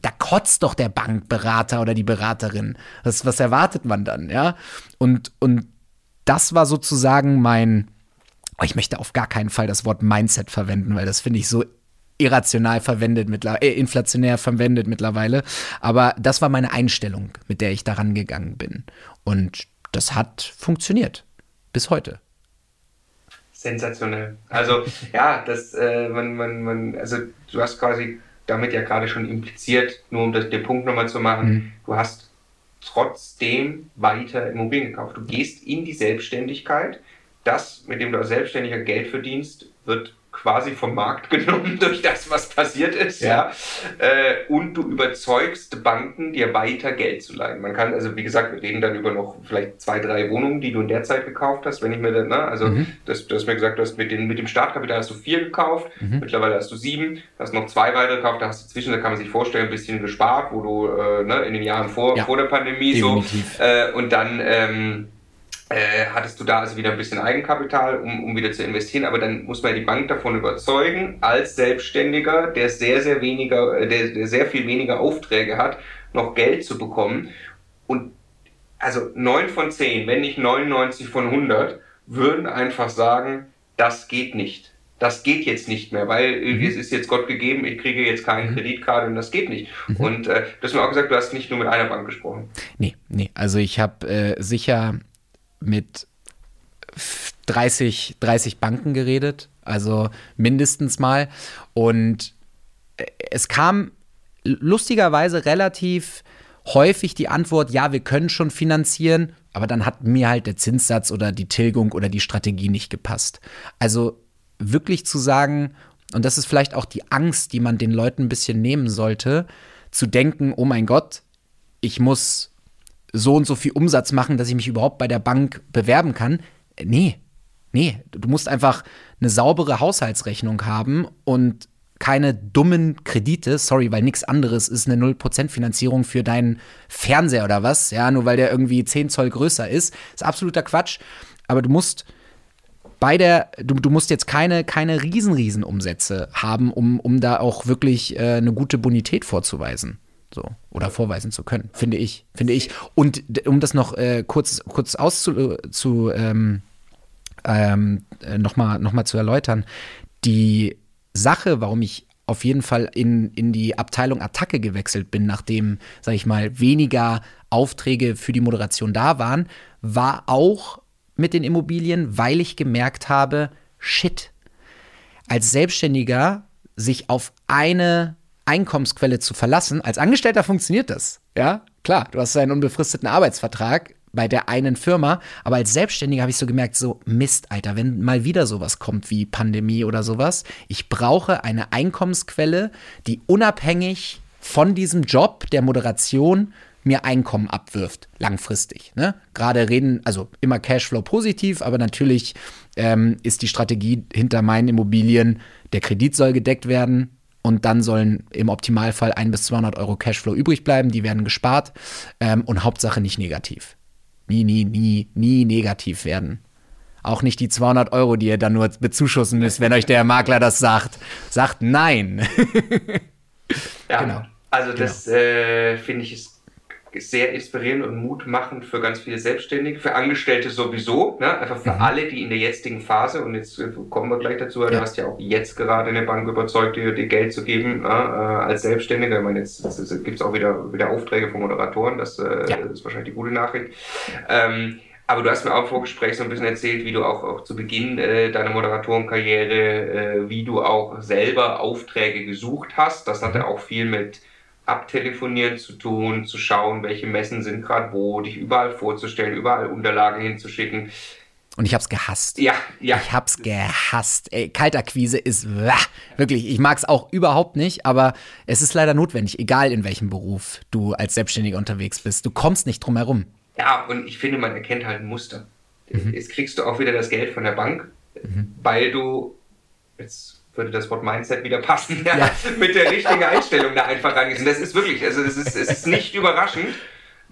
da kotzt doch der Bankberater oder die Beraterin. Das, was erwartet man dann, ja? Und, und das war sozusagen mein, oh, ich möchte auf gar keinen Fall das Wort Mindset verwenden, weil das finde ich so irrational verwendet, äh, inflationär verwendet mittlerweile. Aber das war meine Einstellung, mit der ich daran gegangen bin. Und das hat funktioniert. Bis heute sensationell. Also ja, das, äh, man, man, man, also du hast quasi damit ja gerade schon impliziert, nur um das, den Punkt nochmal zu machen, mhm. du hast trotzdem weiter Immobilien gekauft. Du gehst in die Selbstständigkeit. Das, mit dem du als Selbstständiger Geld verdienst, wird quasi vom Markt genommen (laughs) durch das, was passiert ist, ja. ja. Äh, und du überzeugst Banken, dir weiter Geld zu leihen. Man kann, also wie gesagt, wir reden dann über noch vielleicht zwei, drei Wohnungen, die du in der Zeit gekauft hast, wenn ich mir dann, ne, also mhm. das, du hast mir gesagt, du hast mit, den, mit dem Startkapital hast du vier gekauft, mhm. mittlerweile hast du sieben, hast noch zwei weitere gekauft, da hast du zwischen, da kann man sich vorstellen, ein bisschen gespart, wo du äh, ne, in den Jahren vor, ja. vor der Pandemie Definitiv. so äh, und dann ähm, äh, hattest du da also wieder ein bisschen Eigenkapital, um, um wieder zu investieren, aber dann muss man die Bank davon überzeugen, als Selbstständiger, der sehr, sehr weniger, äh, der, der sehr viel weniger Aufträge hat, noch Geld zu bekommen. Und also neun von zehn, wenn nicht 99 von 100, würden einfach sagen, das geht nicht. Das geht jetzt nicht mehr, weil mhm. es ist jetzt Gott gegeben, ich kriege jetzt keinen mhm. Kredit gerade und das geht nicht. Mhm. Und äh, du hast mir auch gesagt, du hast nicht nur mit einer Bank gesprochen. Nee, nee. Also ich habe äh, sicher mit 30, 30 Banken geredet, also mindestens mal. Und es kam lustigerweise relativ häufig die Antwort, ja, wir können schon finanzieren, aber dann hat mir halt der Zinssatz oder die Tilgung oder die Strategie nicht gepasst. Also wirklich zu sagen, und das ist vielleicht auch die Angst, die man den Leuten ein bisschen nehmen sollte, zu denken, oh mein Gott, ich muss so und so viel Umsatz machen, dass ich mich überhaupt bei der Bank bewerben kann. Nee, nee, du musst einfach eine saubere Haushaltsrechnung haben und keine dummen Kredite, sorry, weil nichts anderes ist eine 0% Finanzierung für deinen Fernseher oder was, ja, nur weil der irgendwie 10 Zoll größer ist. Ist absoluter Quatsch. Aber du musst bei der, du, du musst jetzt keine, keine riesen, riesen Umsätze haben, um, um da auch wirklich äh, eine gute Bonität vorzuweisen. So, oder vorweisen zu können, finde ich, finde ich. Und um das noch äh, kurz, kurz auszu, zu, ähm, ähm, äh, nochmal noch mal zu erläutern, die Sache, warum ich auf jeden Fall in, in die Abteilung Attacke gewechselt bin, nachdem, sag ich mal, weniger Aufträge für die Moderation da waren, war auch mit den Immobilien, weil ich gemerkt habe, shit, als Selbstständiger sich auf eine Einkommensquelle zu verlassen. Als Angestellter funktioniert das. Ja, klar, du hast einen unbefristeten Arbeitsvertrag bei der einen Firma, aber als Selbstständiger habe ich so gemerkt, so Mist, Alter, wenn mal wieder sowas kommt wie Pandemie oder sowas, ich brauche eine Einkommensquelle, die unabhängig von diesem Job der Moderation mir Einkommen abwirft, langfristig. Ne? Gerade reden, also immer Cashflow positiv, aber natürlich ähm, ist die Strategie hinter meinen Immobilien, der Kredit soll gedeckt werden, und dann sollen im Optimalfall 1 bis 200 Euro Cashflow übrig bleiben, die werden gespart ähm, und Hauptsache nicht negativ. Nie, nie, nie, nie negativ werden. Auch nicht die 200 Euro, die ihr dann nur bezuschussen müsst, wenn euch der Makler das sagt. Sagt nein. (laughs) ja, genau. Also das genau. äh, finde ich ist sehr inspirierend und mutmachend für ganz viele Selbstständige, für Angestellte sowieso, ne? einfach für mhm. alle, die in der jetzigen Phase, und jetzt äh, kommen wir gleich dazu, ja. du hast ja auch jetzt gerade eine Bank überzeugt, dir, dir Geld zu geben äh, als Selbstständiger. Ich meine, jetzt, gibt es auch wieder, wieder Aufträge von Moderatoren, das, äh, ja. ist wahrscheinlich die gute Nachricht. Ähm, aber du hast mir auch im Vorgespräch so ein bisschen erzählt, wie du auch, auch zu Beginn äh, deiner Moderatorenkarriere, äh, wie du auch selber Aufträge gesucht hast. Das hatte mhm. auch viel mit Abtelefonieren zu tun, zu schauen, welche Messen sind gerade wo, dich überall vorzustellen, überall Unterlagen hinzuschicken. Und ich hab's gehasst. Ja, ja. Ich hab's gehasst. Ey, Kaltakquise ist wirklich. Ich mag's auch überhaupt nicht, aber es ist leider notwendig, egal in welchem Beruf du als Selbstständiger unterwegs bist. Du kommst nicht drum herum. Ja, und ich finde, man erkennt halt ein Muster. Mhm. Jetzt kriegst du auch wieder das Geld von der Bank, mhm. weil du jetzt würde das Wort Mindset wieder passen, ja, ja. (laughs) mit der richtigen Einstellung da einfach rangehen. Das ist wirklich, also es ist, es ist nicht überraschend,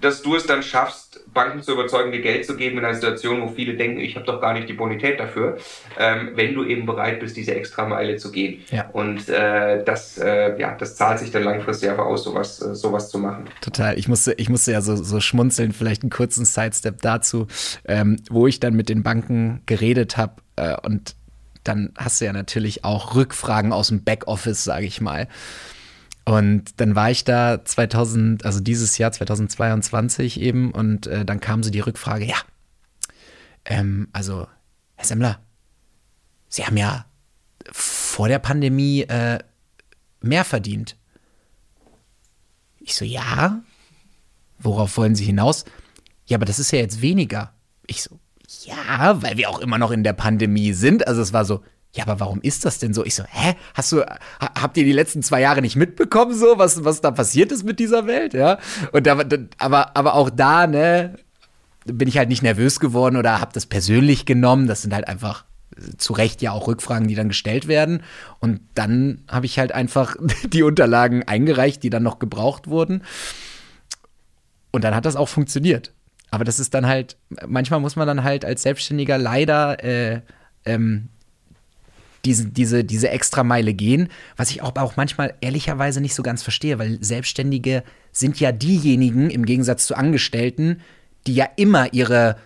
dass du es dann schaffst, Banken zu überzeugen, dir Geld zu geben in einer Situation, wo viele denken, ich habe doch gar nicht die Bonität dafür, ähm, wenn du eben bereit bist, diese extra Meile zu gehen. Ja. Und äh, das, äh, ja, das zahlt sich dann langfristig einfach aus, sowas, äh, sowas zu machen. Total. Ich musste, ich musste ja so, so schmunzeln, vielleicht einen kurzen Sidestep dazu, ähm, wo ich dann mit den Banken geredet habe äh, und dann hast du ja natürlich auch Rückfragen aus dem Backoffice, sage ich mal. Und dann war ich da 2000, also dieses Jahr 2022 eben, und äh, dann kam so die Rückfrage, ja, ähm, also Herr Semmler, Sie haben ja vor der Pandemie äh, mehr verdient. Ich so, ja, worauf wollen Sie hinaus? Ja, aber das ist ja jetzt weniger. Ich so, ja, weil wir auch immer noch in der Pandemie sind. Also es war so, ja, aber warum ist das denn so? Ich so, hä? Hast du, habt ihr die letzten zwei Jahre nicht mitbekommen, so, was, was da passiert ist mit dieser Welt? Ja. Und da, aber, aber auch da, ne, bin ich halt nicht nervös geworden oder hab das persönlich genommen. Das sind halt einfach zu Recht ja auch Rückfragen, die dann gestellt werden. Und dann habe ich halt einfach (laughs) die Unterlagen eingereicht, die dann noch gebraucht wurden. Und dann hat das auch funktioniert. Aber das ist dann halt, manchmal muss man dann halt als Selbstständiger leider äh, ähm, diese, diese, diese extra Meile gehen, was ich auch, auch manchmal ehrlicherweise nicht so ganz verstehe, weil Selbstständige sind ja diejenigen, im Gegensatz zu Angestellten, die ja immer ihre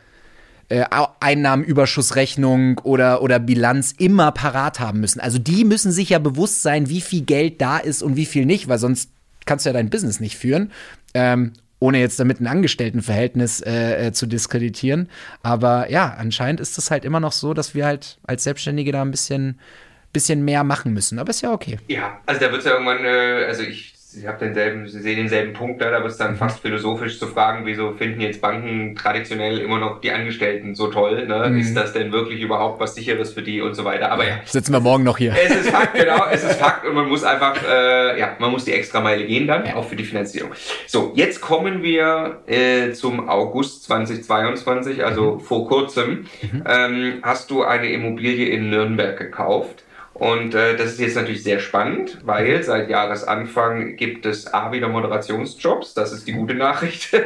äh, Einnahmenüberschussrechnung oder, oder Bilanz immer parat haben müssen. Also die müssen sich ja bewusst sein, wie viel Geld da ist und wie viel nicht, weil sonst kannst du ja dein Business nicht führen. Ähm, ohne jetzt damit ein Angestelltenverhältnis äh, äh, zu diskreditieren. Aber ja, anscheinend ist es halt immer noch so, dass wir halt als Selbstständige da ein bisschen, bisschen mehr machen müssen. Aber ist ja okay. Ja, also da wird es ja irgendwann, äh, also ich Sie haben denselben, Sie sehen denselben Punkt da, da wird es dann fast philosophisch zu fragen, wieso finden jetzt Banken traditionell immer noch die Angestellten so toll? Ne? Mhm. Ist das denn wirklich überhaupt was Sicheres für die und so weiter? Aber ja. Sitzen wir morgen noch hier. Es ist Fakt, (laughs) genau, es ist Fakt und man muss einfach, äh, ja, man muss die extra Meile gehen dann, ja. auch für die Finanzierung. So, jetzt kommen wir äh, zum August 2022, also mhm. vor kurzem. Mhm. Ähm, hast du eine Immobilie in Nürnberg gekauft? Und äh, das ist jetzt natürlich sehr spannend, weil seit Jahresanfang gibt es A wieder Moderationsjobs, das ist die gute Nachricht. (laughs) äh,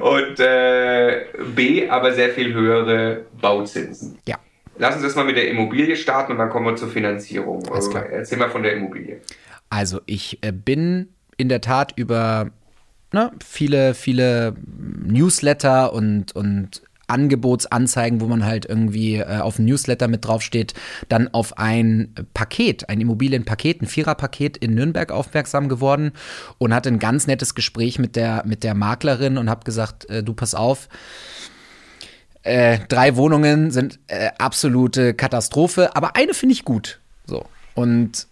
und äh, B aber sehr viel höhere Bauzinsen. Ja. Lass uns erstmal mit der Immobilie starten und dann kommen wir zur Finanzierung. Alles klar. Erzähl mal von der Immobilie. Also ich äh, bin in der Tat über ne, viele, viele Newsletter und, und Angebotsanzeigen, wo man halt irgendwie äh, auf ein Newsletter mit draufsteht, dann auf ein Paket, ein Immobilienpaket, ein Viererpaket in Nürnberg aufmerksam geworden und hatte ein ganz nettes Gespräch mit der, mit der Maklerin und habe gesagt, äh, du pass auf, äh, drei Wohnungen sind äh, absolute Katastrophe, aber eine finde ich gut. So. Und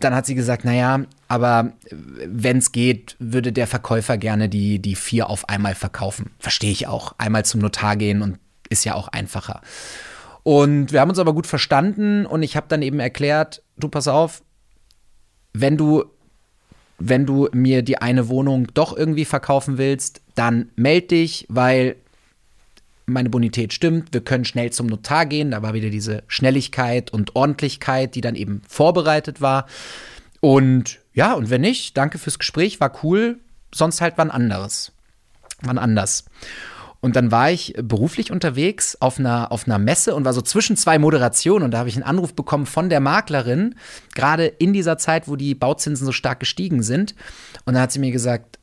dann hat sie gesagt, naja, aber wenn es geht, würde der Verkäufer gerne die, die vier auf einmal verkaufen. Verstehe ich auch. Einmal zum Notar gehen und ist ja auch einfacher. Und wir haben uns aber gut verstanden und ich habe dann eben erklärt, du pass auf, wenn du wenn du mir die eine Wohnung doch irgendwie verkaufen willst, dann meld dich, weil meine Bonität stimmt, wir können schnell zum Notar gehen. Da war wieder diese Schnelligkeit und Ordentlichkeit, die dann eben vorbereitet war. Und ja, und wenn nicht, danke fürs Gespräch, war cool, sonst halt wann anderes. Wann anders. Und dann war ich beruflich unterwegs auf einer, auf einer Messe und war so zwischen zwei Moderationen und da habe ich einen Anruf bekommen von der Maklerin, gerade in dieser Zeit, wo die Bauzinsen so stark gestiegen sind. Und da hat sie mir gesagt,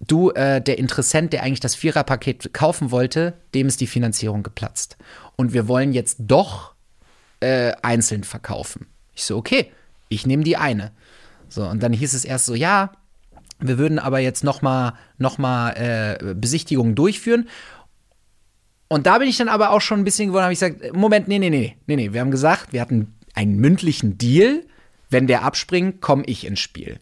du, äh, der Interessent, der eigentlich das Viererpaket kaufen wollte, dem ist die Finanzierung geplatzt. Und wir wollen jetzt doch äh, einzeln verkaufen. Ich so, okay, ich nehme die eine. So, und dann hieß es erst so, ja, wir würden aber jetzt noch mal, noch mal äh, Besichtigungen durchführen. Und da bin ich dann aber auch schon ein bisschen geworden, habe ich gesagt, Moment, nee, nee, nee, nee, nee, wir haben gesagt, wir hatten einen mündlichen Deal, wenn der abspringt, komme ich ins Spiel.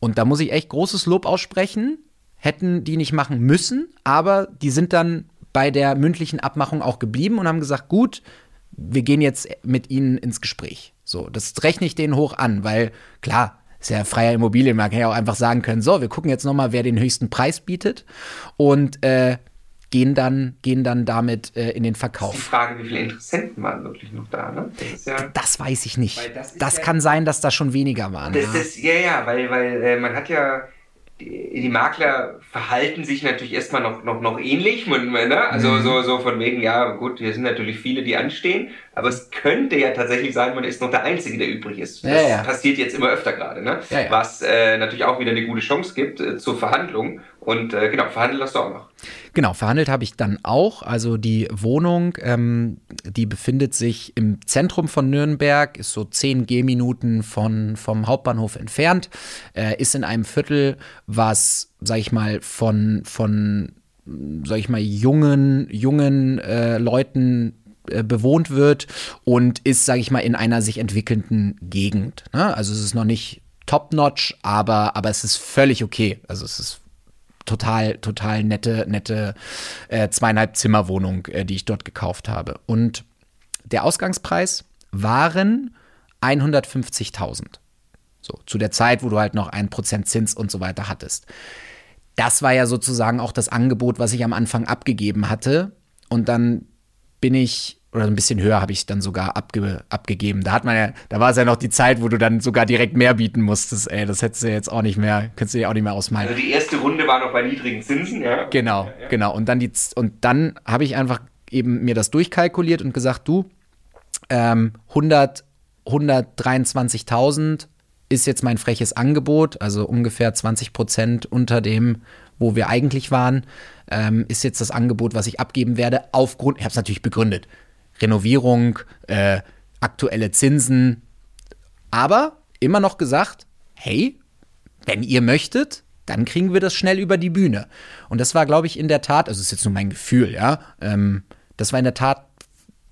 Und da muss ich echt großes Lob aussprechen hätten die nicht machen müssen, aber die sind dann bei der mündlichen Abmachung auch geblieben und haben gesagt, gut, wir gehen jetzt mit ihnen ins Gespräch. So, das rechne ich denen hoch an, weil klar, ist ja freier Immobilienmarkt, hätte ja auch einfach sagen können, so, wir gucken jetzt nochmal, wer den höchsten Preis bietet und äh, gehen dann, gehen dann damit äh, in den Verkauf. Das ist die Frage, wie viele Interessenten waren wirklich noch da, ne? Das, ja, das weiß ich nicht. Das, das ja, kann sein, dass da schon weniger waren. Das, das, ja, ja, weil, weil äh, man hat ja die, Makler verhalten sich natürlich erstmal noch, noch, noch ähnlich. Ne? Also mhm. so, so von wegen, ja gut, hier sind natürlich viele, die anstehen, aber es könnte ja tatsächlich sein, man ist noch der Einzige, der übrig ist. Das ja, ja. passiert jetzt immer öfter gerade, ne? Ja, was äh, natürlich auch wieder eine gute Chance gibt äh, zur Verhandlung. Und äh, genau, verhandelt hast du auch noch. Genau, verhandelt habe ich dann auch. Also die Wohnung, ähm, die befindet sich im Zentrum von Nürnberg, ist so zehn Gehminuten von, vom Hauptbahnhof entfernt, äh, ist in einem Viertel, was, sag ich mal, von, von sag ich mal, jungen, jungen äh, Leuten äh, bewohnt wird und ist, sage ich mal, in einer sich entwickelnden Gegend. Ne? Also es ist noch nicht top-notch, aber, aber es ist völlig okay. Also es ist total, total nette, nette äh, zweieinhalb Zimmerwohnung, äh, die ich dort gekauft habe. Und der Ausgangspreis waren 150.000. So, zu der Zeit, wo du halt noch ein Prozent Zins und so weiter hattest. Das war ja sozusagen auch das Angebot, was ich am Anfang abgegeben hatte. Und dann bin ich oder ein bisschen höher habe ich dann sogar abge, abgegeben. Da hat man ja, da war es ja noch die Zeit, wo du dann sogar direkt mehr bieten musstest. Ey, das hättest du jetzt auch nicht mehr, könntest du dir auch nicht mehr ausmalen. Also die erste Runde war noch bei niedrigen Zinsen, ja. Genau, ja, ja. genau. Und dann die, und dann habe ich einfach eben mir das durchkalkuliert und gesagt, du, ähm, 100, 123.000 ist jetzt mein freches Angebot, also ungefähr 20 Prozent unter dem, wo wir eigentlich waren, ähm, ist jetzt das Angebot, was ich abgeben werde, aufgrund, ich habe es natürlich begründet, Renovierung, äh, aktuelle Zinsen, aber immer noch gesagt, hey, wenn ihr möchtet, dann kriegen wir das schnell über die Bühne. Und das war, glaube ich, in der Tat, also ist jetzt nur mein Gefühl, ja, ähm, das war in der Tat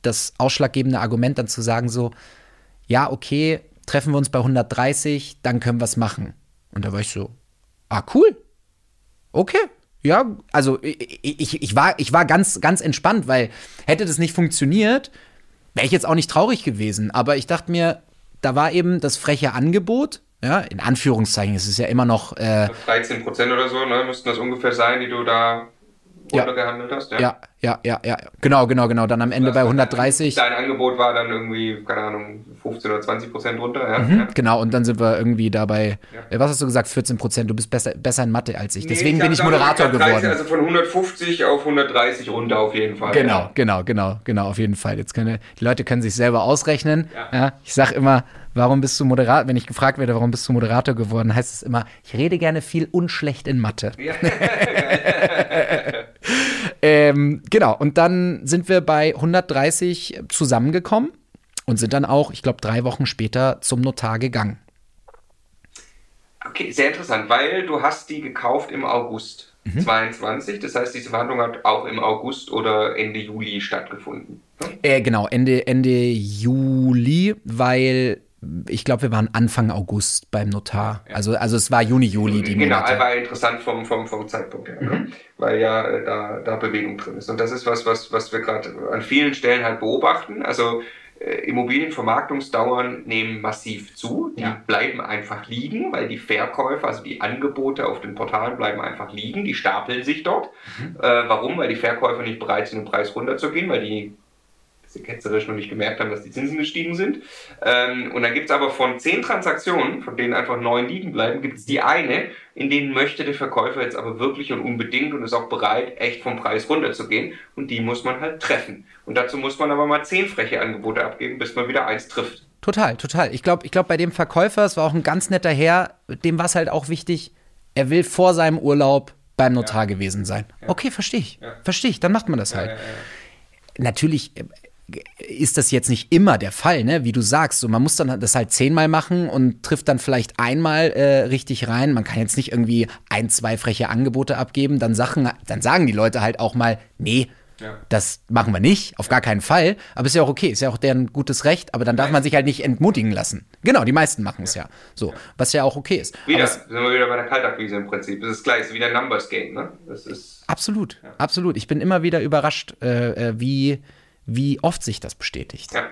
das ausschlaggebende Argument, dann zu sagen so, ja, okay, treffen wir uns bei 130, dann können wir es machen. Und da war ich so, ah, cool. Okay, ja, also ich, ich, war, ich war ganz, ganz entspannt, weil hätte das nicht funktioniert, wäre ich jetzt auch nicht traurig gewesen. Aber ich dachte mir, da war eben das freche Angebot, ja, in Anführungszeichen, es ist ja immer noch. Äh, 13 Prozent oder so, ne, müssten das ungefähr sein, die du da runtergehandelt hast. Ja. ja, ja, ja, ja. Genau, genau, genau. Dann am Ende bei 130. Dein Angebot war dann irgendwie, keine Ahnung, 15 oder 20 Prozent runter. Ja? Mhm, ja. Genau, und dann sind wir irgendwie dabei, ja. Äh, was hast du gesagt, 14 Prozent. Du bist besser, besser in Mathe als ich. Deswegen nee, ich bin ich Moderator 130, geworden. Also von 150 auf 130 runter auf jeden Fall. Genau, ja. genau, genau, genau, auf jeden Fall. Jetzt können die Leute können sich selber ausrechnen. Ja. ich sag immer, warum bist du Moderator? Wenn ich gefragt werde, warum bist du Moderator geworden, heißt es immer, ich rede gerne viel unschlecht in Mathe. Ja. (laughs) ähm, genau, und dann sind wir bei 130 zusammengekommen und sind dann auch, ich glaube, drei Wochen später zum Notar gegangen. Okay, sehr interessant, weil du hast die gekauft im August mhm. 22. Das heißt, diese Verhandlung hat auch im August oder Ende Juli stattgefunden. Ne? Äh, genau, Ende, Ende Juli, weil ich glaube, wir waren Anfang August beim Notar. Ja. Also, also es war Juni, Juli die Genau, Monate. war interessant vom, vom, vom Zeitpunkt her, ne? mhm. weil ja äh, da, da Bewegung drin ist. Und das ist was, was, was wir gerade an vielen Stellen halt beobachten. Also äh, Immobilienvermarktungsdauern nehmen massiv zu. Die ja. bleiben einfach liegen, weil die Verkäufer, also die Angebote auf den Portalen bleiben einfach liegen. Die stapeln sich dort. Mhm. Äh, warum? Weil die Verkäufer nicht bereit sind, den Preis runterzugehen, weil die ketzerisch noch nicht gemerkt haben, dass die Zinsen gestiegen sind. Ähm, und dann gibt es aber von zehn Transaktionen, von denen einfach neun liegen bleiben, gibt es die eine, in denen möchte der Verkäufer jetzt aber wirklich und unbedingt und ist auch bereit, echt vom Preis runterzugehen. Und die muss man halt treffen. Und dazu muss man aber mal zehn freche Angebote abgeben, bis man wieder eins trifft. Total, total. Ich glaube, ich glaub, bei dem Verkäufer, es war auch ein ganz netter Herr, dem war es halt auch wichtig, er will vor seinem Urlaub beim Notar ja. gewesen sein. Ja. Okay, verstehe ich. Ja. Verstehe ich, dann macht man das halt. Natürlich ist das jetzt nicht immer der Fall, ne? Wie du sagst, so man muss dann das halt zehnmal machen und trifft dann vielleicht einmal äh, richtig rein. Man kann jetzt nicht irgendwie ein, zwei freche Angebote abgeben, dann Sachen, dann sagen die Leute halt auch mal, nee, ja. Das machen wir nicht, auf gar keinen Fall. Aber ist ja auch okay, ist ja auch deren gutes Recht, aber dann darf man sich halt nicht entmutigen lassen. Genau, die meisten machen es ja. ja. So, was ja auch okay ist. Wieder, sind wir wieder bei der Kaltakquise im Prinzip. Das ist gleich, ist wieder ein Numbers Game, ne? Das ist. Absolut, ja. absolut. Ich bin immer wieder überrascht, äh, äh wie wie oft sich das bestätigt. Ja.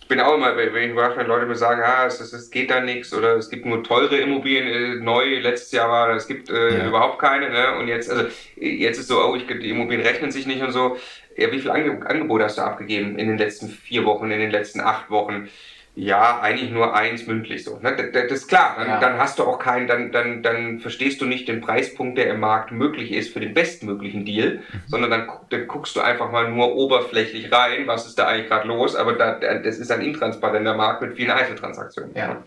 Ich bin auch immer, wenn ich wenn Leute mir sagen, ah, es, es, geht da nichts oder es gibt nur teure Immobilien, äh, neu, letztes Jahr war, es gibt äh, ja. überhaupt keine, ne? Und jetzt, also jetzt ist so, oh, ich, die Immobilien rechnen sich nicht und so. Ja, wie viele Ange Angebote hast du abgegeben in den letzten vier Wochen, in den letzten acht Wochen? Ja, eigentlich nur eins mündlich so. Ne? Das, ist klar. Dann, ja. dann, hast du auch keinen, dann, dann, dann verstehst du nicht den Preispunkt, der im Markt möglich ist für den bestmöglichen Deal, mhm. sondern dann, dann, guckst du einfach mal nur oberflächlich rein, was ist da eigentlich gerade los. Aber da, das ist ein intransparenter Markt mit vielen Einzeltransaktionen. Ja.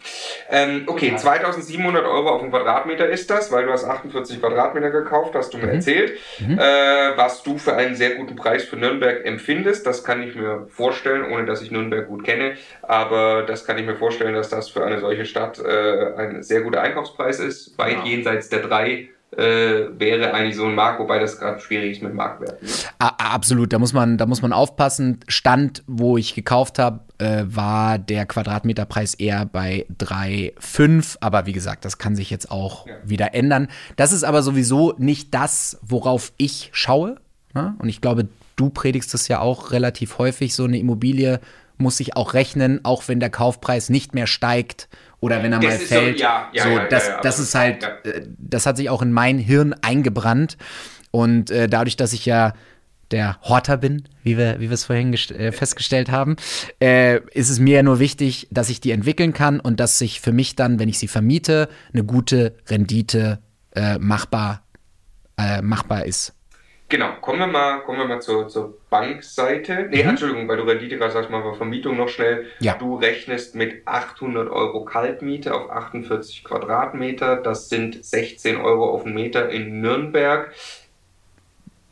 Ähm, okay, ja. 2700 Euro auf den Quadratmeter ist das, weil du hast 48 Quadratmeter gekauft, hast du mir mhm. erzählt. Mhm. Äh, was du für einen sehr guten Preis für Nürnberg empfindest, das kann ich mir vorstellen, ohne dass ich Nürnberg gut kenne. Aber das kann ich mir vorstellen, dass das für eine solche Stadt äh, ein sehr guter Einkaufspreis ist, weit ja. jenseits der drei äh, wäre eigentlich so ein Markt, wobei das gerade schwierig ist mit Marktwerten. Absolut, da muss man, da muss man aufpassen. Stand, wo ich gekauft habe, äh, war der Quadratmeterpreis eher bei 3,5. Aber wie gesagt, das kann sich jetzt auch ja. wieder ändern. Das ist aber sowieso nicht das, worauf ich schaue. Ne? Und ich glaube, du predigst das ja auch relativ häufig. So eine Immobilie muss sich auch rechnen, auch wenn der Kaufpreis nicht mehr steigt oder wenn er das mal fällt. So, ja, ja, so, ja, das, das ist halt, äh, das hat sich auch in mein Hirn eingebrannt. Und äh, dadurch, dass ich ja der Horter bin, wie wir, wie wir es vorhin äh, festgestellt haben, äh, ist es mir ja nur wichtig, dass ich die entwickeln kann und dass sich für mich dann, wenn ich sie vermiete, eine gute Rendite äh, machbar, äh, machbar ist. Genau, kommen wir mal, kommen wir mal zur, zur Bankseite. Nee, mhm. Entschuldigung, weil du Rendite gerade sagst, mal Vermietung noch schnell. Ja. Du rechnest mit 800 Euro Kaltmiete auf 48 Quadratmeter. Das sind 16 Euro auf den Meter in Nürnberg.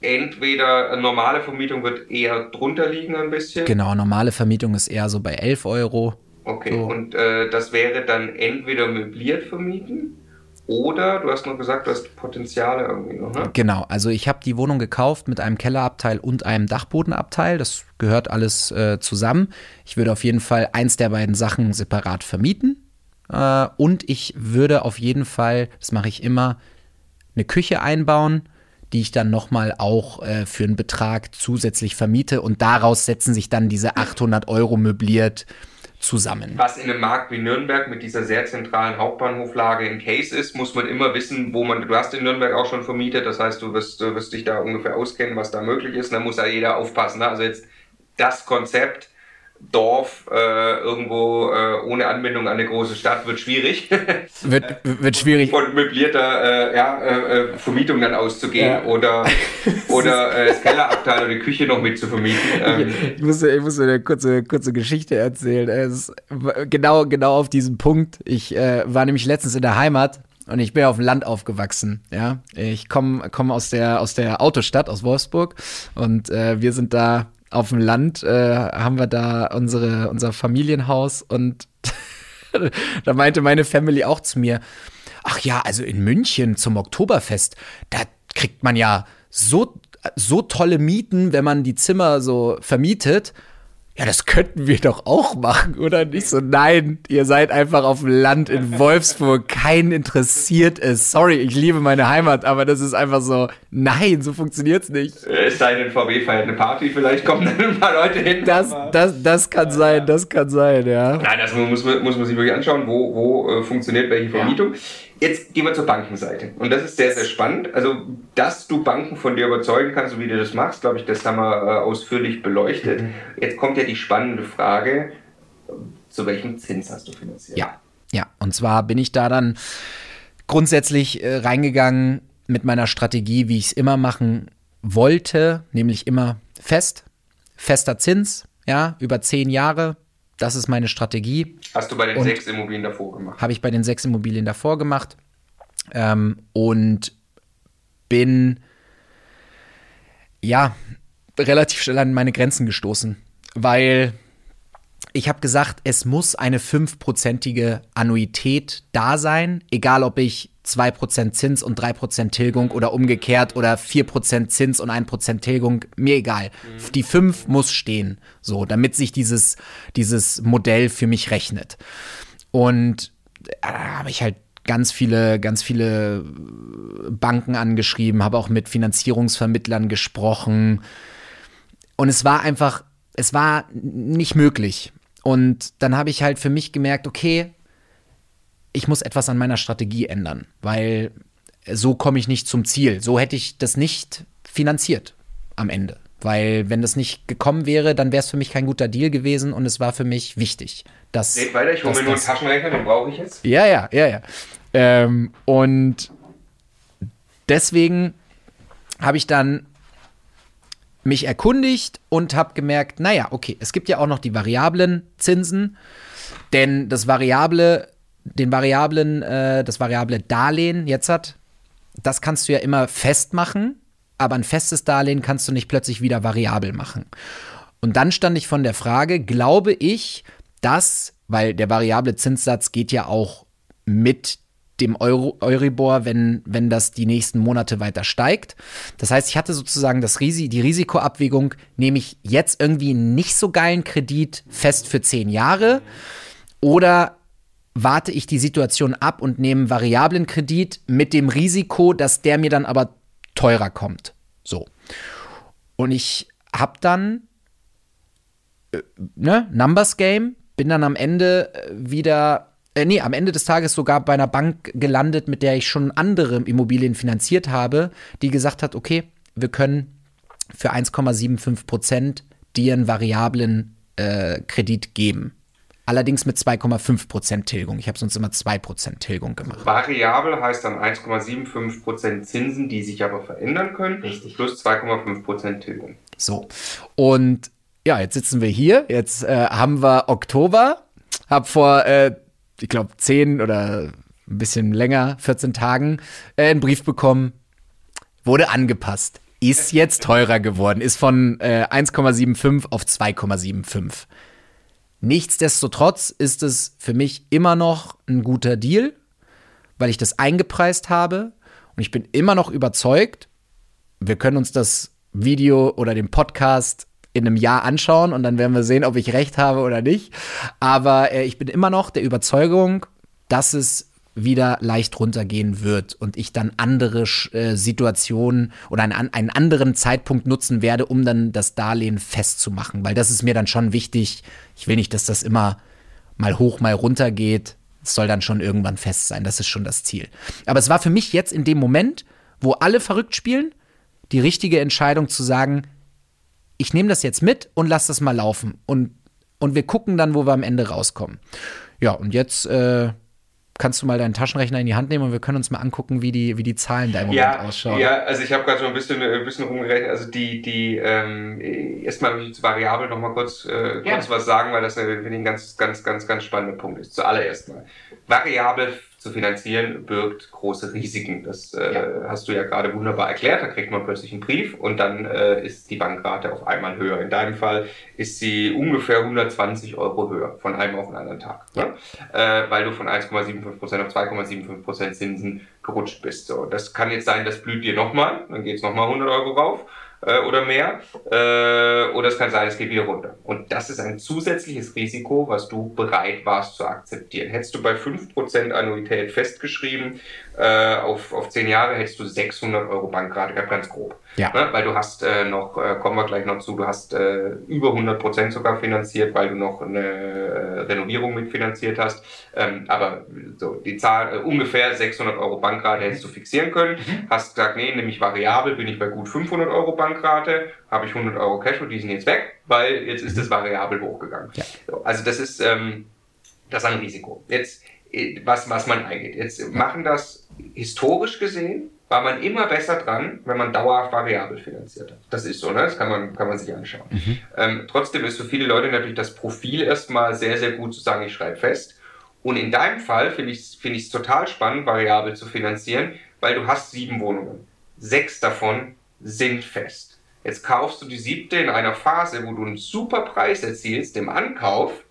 Entweder normale Vermietung wird eher drunter liegen ein bisschen. Genau, normale Vermietung ist eher so bei 11 Euro. Okay, so. und äh, das wäre dann entweder möbliert vermieten oder du hast noch gesagt, du hast Potenziale irgendwie noch, ne? Genau, also ich habe die Wohnung gekauft mit einem Kellerabteil und einem Dachbodenabteil. Das gehört alles äh, zusammen. Ich würde auf jeden Fall eins der beiden Sachen separat vermieten. Äh, und ich würde auf jeden Fall, das mache ich immer, eine Küche einbauen, die ich dann nochmal auch äh, für einen Betrag zusätzlich vermiete. Und daraus setzen sich dann diese 800 Euro möbliert zusammen. Was in einem Markt wie Nürnberg mit dieser sehr zentralen Hauptbahnhoflage in Case ist, muss man immer wissen, wo man, du hast in Nürnberg auch schon vermietet, das heißt, du wirst, du wirst dich da ungefähr auskennen, was da möglich ist, da muss ja jeder aufpassen. Ne? Also jetzt das Konzept, Dorf äh, irgendwo äh, ohne Anbindung an eine große Stadt wird schwierig. (laughs) wird, wird schwierig. Von möblierter äh, ja, äh, äh, Vermietung dann auszugehen ja. oder, (laughs) oder äh, das Kellerabteil oder die Küche noch mit zu vermieten. Ähm. Ich, muss, ich muss eine kurze, kurze Geschichte erzählen. Es genau, genau auf diesen Punkt. Ich war nämlich letztens in der Heimat und ich bin auf dem Land aufgewachsen. Ja, ich komme komm aus der aus der Autostadt aus Wolfsburg und äh, wir sind da auf dem Land äh, haben wir da unsere, unser Familienhaus und (laughs) da meinte meine Family auch zu mir, ach ja, also in München zum Oktoberfest, da kriegt man ja so, so tolle Mieten, wenn man die Zimmer so vermietet ja, das könnten wir doch auch machen, oder nicht so, nein, ihr seid einfach auf dem Land in Wolfsburg, keinen interessiert es. Sorry, ich liebe meine Heimat, aber das ist einfach so, nein, so funktioniert's nicht. Es sei denn, VW feiert eine Party, vielleicht kommen dann ein paar Leute hin. Das, das, das kann sein, das kann sein, ja. Nein, das muss, muss man sich wirklich anschauen, wo, wo äh, funktioniert welche Vermietung. Ja. Jetzt gehen wir zur Bankenseite. Und das ist sehr, sehr spannend. Also, dass du Banken von dir überzeugen kannst, so wie du das machst, glaube ich, das haben wir äh, ausführlich beleuchtet. Mhm. Jetzt kommt ja die spannende Frage, zu welchem Zins hast du finanziert? Ja, ja. Und zwar bin ich da dann grundsätzlich äh, reingegangen mit meiner Strategie, wie ich es immer machen wollte, nämlich immer fest, fester Zins, ja, über zehn Jahre, das ist meine Strategie. Hast du bei den und sechs Immobilien davor gemacht? Habe ich bei den sechs Immobilien davor gemacht. Ähm, und bin ja relativ schnell an meine Grenzen gestoßen, weil ich habe gesagt, es muss eine fünfprozentige Annuität da sein, egal ob ich 2% Zins und 3% Tilgung oder umgekehrt oder 4% Zins und 1% Tilgung, mir egal. Mhm. Die 5 muss stehen, so, damit sich dieses, dieses Modell für mich rechnet. Und da äh, habe ich halt ganz viele, ganz viele Banken angeschrieben, habe auch mit Finanzierungsvermittlern gesprochen. Und es war einfach, es war nicht möglich. Und dann habe ich halt für mich gemerkt, okay, ich muss etwas an meiner Strategie ändern, weil so komme ich nicht zum Ziel. So hätte ich das nicht finanziert am Ende. Weil wenn das nicht gekommen wäre, dann wäre es für mich kein guter Deal gewesen und es war für mich wichtig. Dass, Red weiter, ich hole mir nur einen Taschenrechner, den brauche ich jetzt. Ja, ja, ja, ja. Ähm, und deswegen habe ich dann mich erkundigt und habe gemerkt, naja, okay, es gibt ja auch noch die variablen Zinsen, denn das variable den variablen, äh, das variable Darlehen jetzt hat, das kannst du ja immer festmachen, aber ein festes Darlehen kannst du nicht plötzlich wieder variabel machen. Und dann stand ich von der Frage, glaube ich, dass, weil der variable Zinssatz geht ja auch mit dem Euro, Euribor, wenn, wenn das die nächsten Monate weiter steigt. Das heißt, ich hatte sozusagen das Risi die Risikoabwägung, nehme ich jetzt irgendwie einen nicht so geilen Kredit fest für zehn Jahre oder warte ich die Situation ab und nehme variablen Kredit mit dem Risiko, dass der mir dann aber teurer kommt. So. Und ich habe dann äh, ne, Numbers Game, bin dann am Ende äh, wieder, äh, nee, am Ende des Tages sogar bei einer Bank gelandet, mit der ich schon andere Immobilien finanziert habe, die gesagt hat, okay, wir können für 1,75 Prozent dir einen variablen äh, Kredit geben. Allerdings mit 2,5% Tilgung. Ich habe sonst immer 2% Tilgung gemacht. Variabel heißt dann 1,75% Zinsen, die sich aber verändern können. Richtig. Plus 2,5% Tilgung. So. Und ja, jetzt sitzen wir hier. Jetzt äh, haben wir Oktober. Hab vor, äh, ich glaube, 10 oder ein bisschen länger, 14 Tagen, äh, einen Brief bekommen. Wurde angepasst. Ist jetzt teurer geworden. Ist von äh, 1,75 auf 2,75. Nichtsdestotrotz ist es für mich immer noch ein guter Deal, weil ich das eingepreist habe und ich bin immer noch überzeugt, wir können uns das Video oder den Podcast in einem Jahr anschauen und dann werden wir sehen, ob ich recht habe oder nicht. Aber äh, ich bin immer noch der Überzeugung, dass es wieder leicht runtergehen wird und ich dann andere äh, Situationen oder einen, einen anderen Zeitpunkt nutzen werde, um dann das Darlehen festzumachen. Weil das ist mir dann schon wichtig. Ich will nicht, dass das immer mal hoch, mal runter geht. Es soll dann schon irgendwann fest sein. Das ist schon das Ziel. Aber es war für mich jetzt in dem Moment, wo alle verrückt spielen, die richtige Entscheidung zu sagen, ich nehme das jetzt mit und lass das mal laufen. Und, und wir gucken dann, wo wir am Ende rauskommen. Ja, und jetzt äh, kannst du mal deinen Taschenrechner in die Hand nehmen und wir können uns mal angucken, wie die, wie die Zahlen da im Moment ja, ausschauen. Ja, also ich habe gerade so ein bisschen, ein bisschen rumgerechnet. Also die, die ähm, erstmal will ich zu Variabel noch mal kurz, äh, kurz ja. was sagen, weil das äh, finde ich ein ganz, ganz, ganz, ganz spannender Punkt ist. Zuallererst mal. Variabel zu finanzieren birgt große Risiken. Das äh, ja. hast du ja gerade wunderbar erklärt. Da kriegt man plötzlich einen Brief und dann äh, ist die Bankrate auf einmal höher. In deinem Fall ist sie ungefähr 120 Euro höher von einem auf den anderen Tag, ne? ja. äh, weil du von 1,75% auf 2,75% Zinsen gerutscht bist. So, das kann jetzt sein, das blüht dir nochmal, dann geht es nochmal 100 Euro rauf äh, oder mehr. Äh, oder es kann sein, es geht wieder runter. Und das ist ein zusätzliches Risiko, was du bereit warst zu akzeptieren. Hättest du bei 5% Annuität festgeschrieben, äh, auf, auf 10 Jahre hättest du 600 Euro Bankrate gehabt, ganz grob. Ja. Ne? Weil du hast äh, noch, äh, kommen wir gleich noch zu, du hast äh, über 100% sogar finanziert, weil du noch eine äh, Renovierung mitfinanziert hast. Ähm, aber so die Zahl, äh, ungefähr 600 Euro Bankrate hättest du fixieren können. Mhm. Hast gesagt, nee, nämlich variabel bin ich bei gut 500 Euro Bankrate, habe ich 100 Euro Cash und die sind jetzt weg, weil jetzt ist es variabel hochgegangen. Ja. So, also das ist, ähm, das ist ein Risiko. Jetzt, äh, was, was man eingeht. Jetzt machen das historisch gesehen, war man immer besser dran, wenn man dauerhaft variabel finanziert hat. Das ist so, ne? Das kann man, kann man sich anschauen. Mhm. Ähm, trotzdem ist für viele Leute natürlich das Profil erstmal sehr, sehr gut zu sagen, ich schreibe fest. Und in deinem Fall finde ich es find total spannend, variabel zu finanzieren, weil du hast sieben Wohnungen. Sechs davon sind fest. Jetzt kaufst du die siebte in einer Phase, wo du einen super Preis erzielst im Ankauf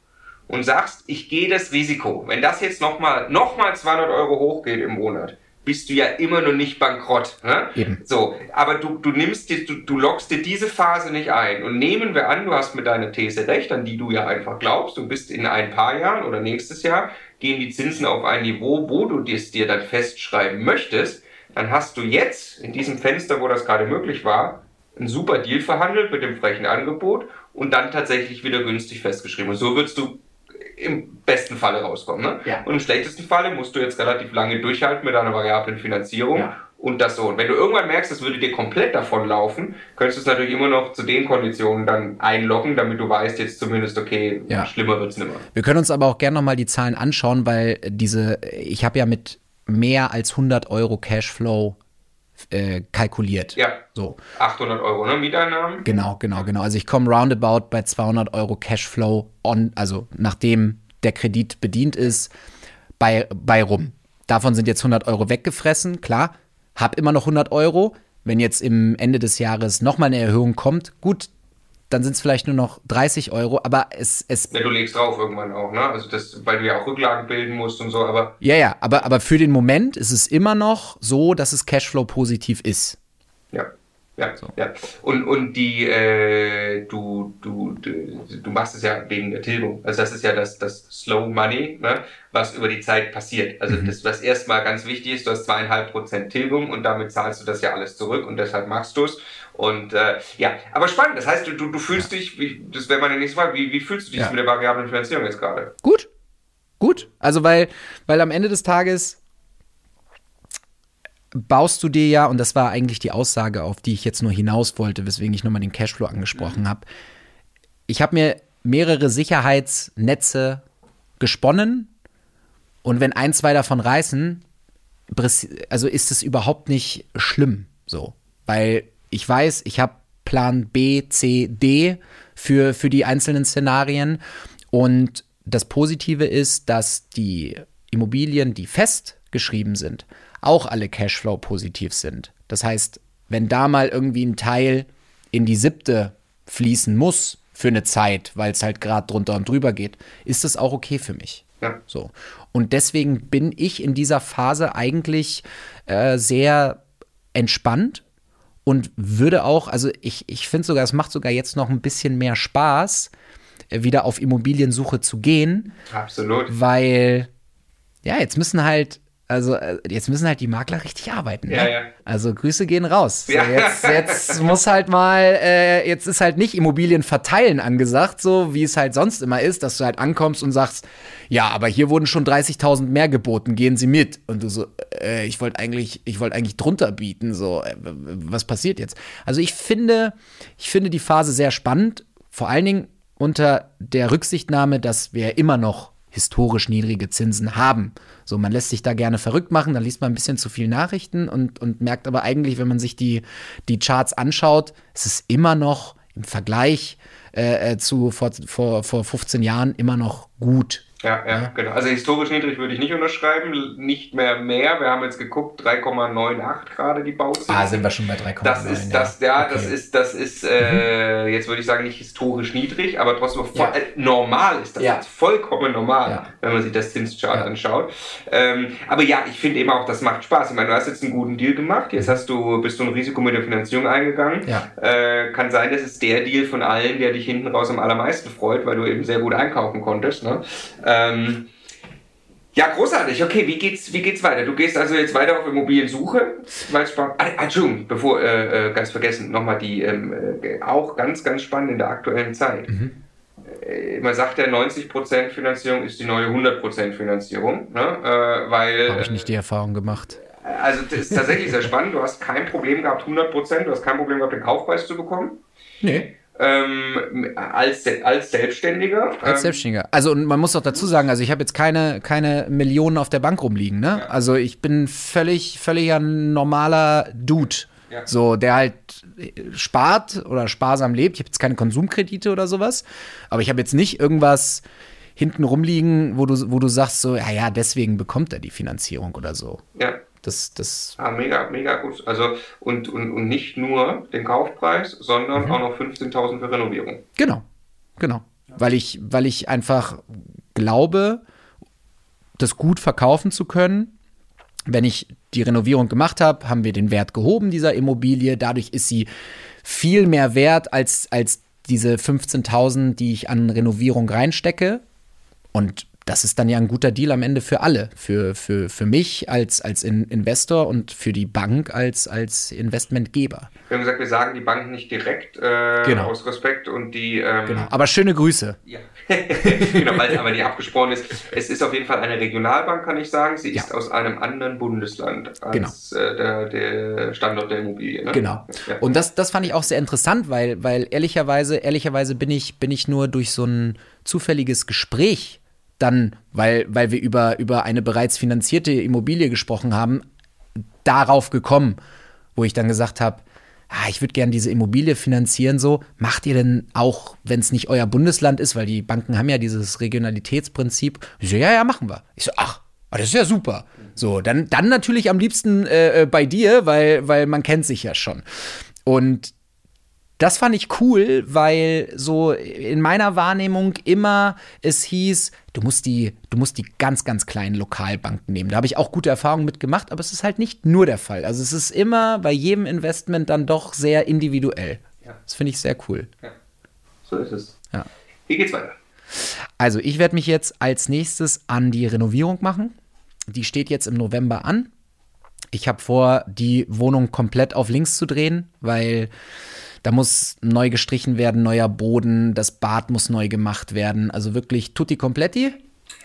und sagst, ich gehe das Risiko. Wenn das jetzt nochmal noch mal 200 Euro hochgeht im Monat, bist du ja immer noch nicht bankrott. Ne? Eben. So, aber du, du nimmst dir, du, du lockst dir diese Phase nicht ein. Und nehmen wir an, du hast mit deiner These recht, an die du ja einfach glaubst, du bist in ein paar Jahren oder nächstes Jahr, gehen die Zinsen auf ein Niveau, wo du es dir dann festschreiben möchtest, dann hast du jetzt in diesem Fenster, wo das gerade möglich war, einen super Deal verhandelt mit dem frechen Angebot und dann tatsächlich wieder günstig festgeschrieben. Und so würdest du im besten Falle rauskommen. Ne? Ja. Und im schlechtesten Falle musst du jetzt relativ lange durchhalten mit einer variablen Finanzierung. Ja. Und das so. Und wenn du irgendwann merkst, das würde dir komplett davon laufen, könntest du es natürlich immer noch zu den Konditionen dann einloggen, damit du weißt jetzt zumindest, okay, Ja. schlimmer wird's nimmer. Wir können uns aber auch gerne nochmal die Zahlen anschauen, weil diese, ich habe ja mit mehr als 100 Euro Cashflow äh, kalkuliert. Ja, So, 800 Euro, ne? Mieteinnahmen. genau, genau, genau. Also ich komme roundabout bei 200 Euro Cashflow on, also nachdem der Kredit bedient ist, bei, bei rum. Davon sind jetzt 100 Euro weggefressen, klar. Hab immer noch 100 Euro. Wenn jetzt im Ende des Jahres nochmal eine Erhöhung kommt, gut, dann sind es vielleicht nur noch 30 Euro, aber es, es. Ja, du legst drauf irgendwann auch, ne? Also das, weil du ja auch Rücklagen bilden musst und so, aber. Ja, ja, aber, aber für den Moment ist es immer noch so, dass es Cashflow positiv ist. Ja. Ja, so. ja. Und, und die, äh, du, du, du, du machst es ja wegen der Tilgung. Also das ist ja das, das Slow Money, ne, was über die Zeit passiert. Also mhm. das, was erstmal ganz wichtig ist, du hast zweieinhalb Prozent Tilgung und damit zahlst du das ja alles zurück und deshalb machst du es. Und äh, ja, aber spannend. Das heißt, du, du, fühlst ja. dich, wie, das wäre meine nächste Frage, wie, wie fühlst du dich ja. mit der variablen Finanzierung jetzt gerade? Gut. Gut. Also weil, weil am Ende des Tages baust du dir ja, und das war eigentlich die Aussage, auf die ich jetzt nur hinaus wollte, weswegen ich nochmal den Cashflow angesprochen mhm. habe. Ich habe mir mehrere Sicherheitsnetze gesponnen und wenn ein, zwei davon reißen, also ist es überhaupt nicht schlimm so, weil ich weiß, ich habe Plan B, C, D für, für die einzelnen Szenarien und das Positive ist, dass die Immobilien, die festgeschrieben sind, auch alle Cashflow positiv sind. Das heißt, wenn da mal irgendwie ein Teil in die siebte fließen muss für eine Zeit, weil es halt gerade drunter und drüber geht, ist das auch okay für mich. Ja. So. Und deswegen bin ich in dieser Phase eigentlich äh, sehr entspannt und würde auch, also ich, ich finde sogar, es macht sogar jetzt noch ein bisschen mehr Spaß, äh, wieder auf Immobiliensuche zu gehen. Absolut. Weil, ja, jetzt müssen halt also äh, jetzt müssen halt die Makler richtig arbeiten. Ne? Ja, ja. Also Grüße gehen raus. So, jetzt, jetzt muss halt mal, äh, jetzt ist halt nicht Immobilien verteilen angesagt, so wie es halt sonst immer ist, dass du halt ankommst und sagst, ja, aber hier wurden schon 30.000 mehr geboten, gehen Sie mit. Und du so, äh, ich wollte eigentlich, ich wollte eigentlich drunter bieten, so, äh, was passiert jetzt? Also ich finde, ich finde die Phase sehr spannend, vor allen Dingen unter der Rücksichtnahme, dass wir immer noch historisch niedrige Zinsen haben. So, man lässt sich da gerne verrückt machen, dann liest man ein bisschen zu viel Nachrichten und, und merkt aber eigentlich, wenn man sich die, die Charts anschaut, es ist immer noch im Vergleich äh, äh zu vor, vor, vor 15 Jahren immer noch gut. Ja, ja, ja, genau. Also historisch niedrig würde ich nicht unterschreiben, nicht mehr mehr. Wir haben jetzt geguckt, 3,98 gerade die Bauzeit. Ah, sind wir schon bei 3,9. Das ist das, ja, okay. das ist, das ist, äh, mhm. jetzt würde ich sagen, nicht historisch niedrig, aber trotzdem voll, ja. äh, normal ist das ja. jetzt vollkommen normal, wenn man sich das Zinschart anschaut. Ähm, aber ja, ich finde eben auch, das macht Spaß. Ich meine, du hast jetzt einen guten Deal gemacht, jetzt hast du, bist du ein Risiko mit der Finanzierung eingegangen. Äh, kann sein, das ist der Deal von allen, der dich hinten raus am allermeisten freut, weil du eben sehr gut einkaufen konntest. Ne? Ähm, ja, großartig. Okay, wie geht's, wie geht's weiter? Du gehst also jetzt weiter auf Immobiliensuche, weil ah, ah, Entschuldigung, bevor äh, äh, ganz vergessen, nochmal die ähm, äh, auch ganz, ganz spannend in der aktuellen Zeit. Mhm. Äh, man sagt ja, 90% Finanzierung ist die neue 100% Finanzierung, ne? äh, weil. Habe ich nicht die Erfahrung gemacht. Also, das ist tatsächlich sehr spannend. Du hast kein Problem gehabt, 100%, du hast kein Problem gehabt, den Kaufpreis zu bekommen. Nee ähm, als, als Selbstständiger. Als ähm, Selbstständiger. Also und man muss auch dazu sagen, also ich habe jetzt keine, keine Millionen auf der Bank rumliegen, ne? Ja. Also ich bin völlig, völlig ein normaler Dude. Ja. So, der halt spart oder sparsam lebt. Ich habe jetzt keine Konsumkredite oder sowas. Aber ich habe jetzt nicht irgendwas hinten rumliegen, wo du, wo du sagst, so, ja, ja, deswegen bekommt er die Finanzierung oder so. Ja. Das, das ah, mega, mega gut. Also und, und, und nicht nur den Kaufpreis, sondern mhm. auch noch 15.000 für Renovierung. Genau, genau. Weil ich, weil ich einfach glaube, das gut verkaufen zu können. Wenn ich die Renovierung gemacht habe, haben wir den Wert gehoben dieser Immobilie. Dadurch ist sie viel mehr wert als, als diese 15.000, die ich an Renovierung reinstecke. Und das ist dann ja ein guter Deal am Ende für alle. Für, für, für mich als, als Investor und für die Bank als, als Investmentgeber. Wir haben gesagt, wir sagen die Bank nicht direkt äh, genau. aus Respekt und die. Ähm, genau, aber schöne Grüße. Ja. (laughs) genau, weil aber die abgesprochen ist. Es ist auf jeden Fall eine Regionalbank, kann ich sagen. Sie ja. ist aus einem anderen Bundesland als genau. äh, der, der, Standort der Immobilie. Ne? Genau. Ja. Und das, das fand ich auch sehr interessant, weil, weil ehrlicherweise, ehrlicherweise bin ich, bin ich nur durch so ein zufälliges Gespräch dann, weil, weil wir über, über eine bereits finanzierte Immobilie gesprochen haben, darauf gekommen, wo ich dann gesagt habe, ah, ich würde gerne diese Immobilie finanzieren, so, macht ihr denn auch, wenn es nicht euer Bundesland ist, weil die Banken haben ja dieses Regionalitätsprinzip. Ich so, ja, ja, machen wir. Ich so, ach, das ist ja super. So, dann, dann natürlich am liebsten äh, äh, bei dir, weil, weil man kennt sich ja schon. Und das fand ich cool, weil so in meiner Wahrnehmung immer es hieß, du musst die, du musst die ganz, ganz kleinen Lokalbanken nehmen. Da habe ich auch gute Erfahrungen mit gemacht, aber es ist halt nicht nur der Fall. Also es ist immer bei jedem Investment dann doch sehr individuell. Ja. Das finde ich sehr cool. Ja. So ist es. Ja. Wie geht's weiter? Also ich werde mich jetzt als nächstes an die Renovierung machen. Die steht jetzt im November an. Ich habe vor, die Wohnung komplett auf links zu drehen, weil da muss neu gestrichen werden, neuer Boden, das Bad muss neu gemacht werden. Also wirklich tutti completi.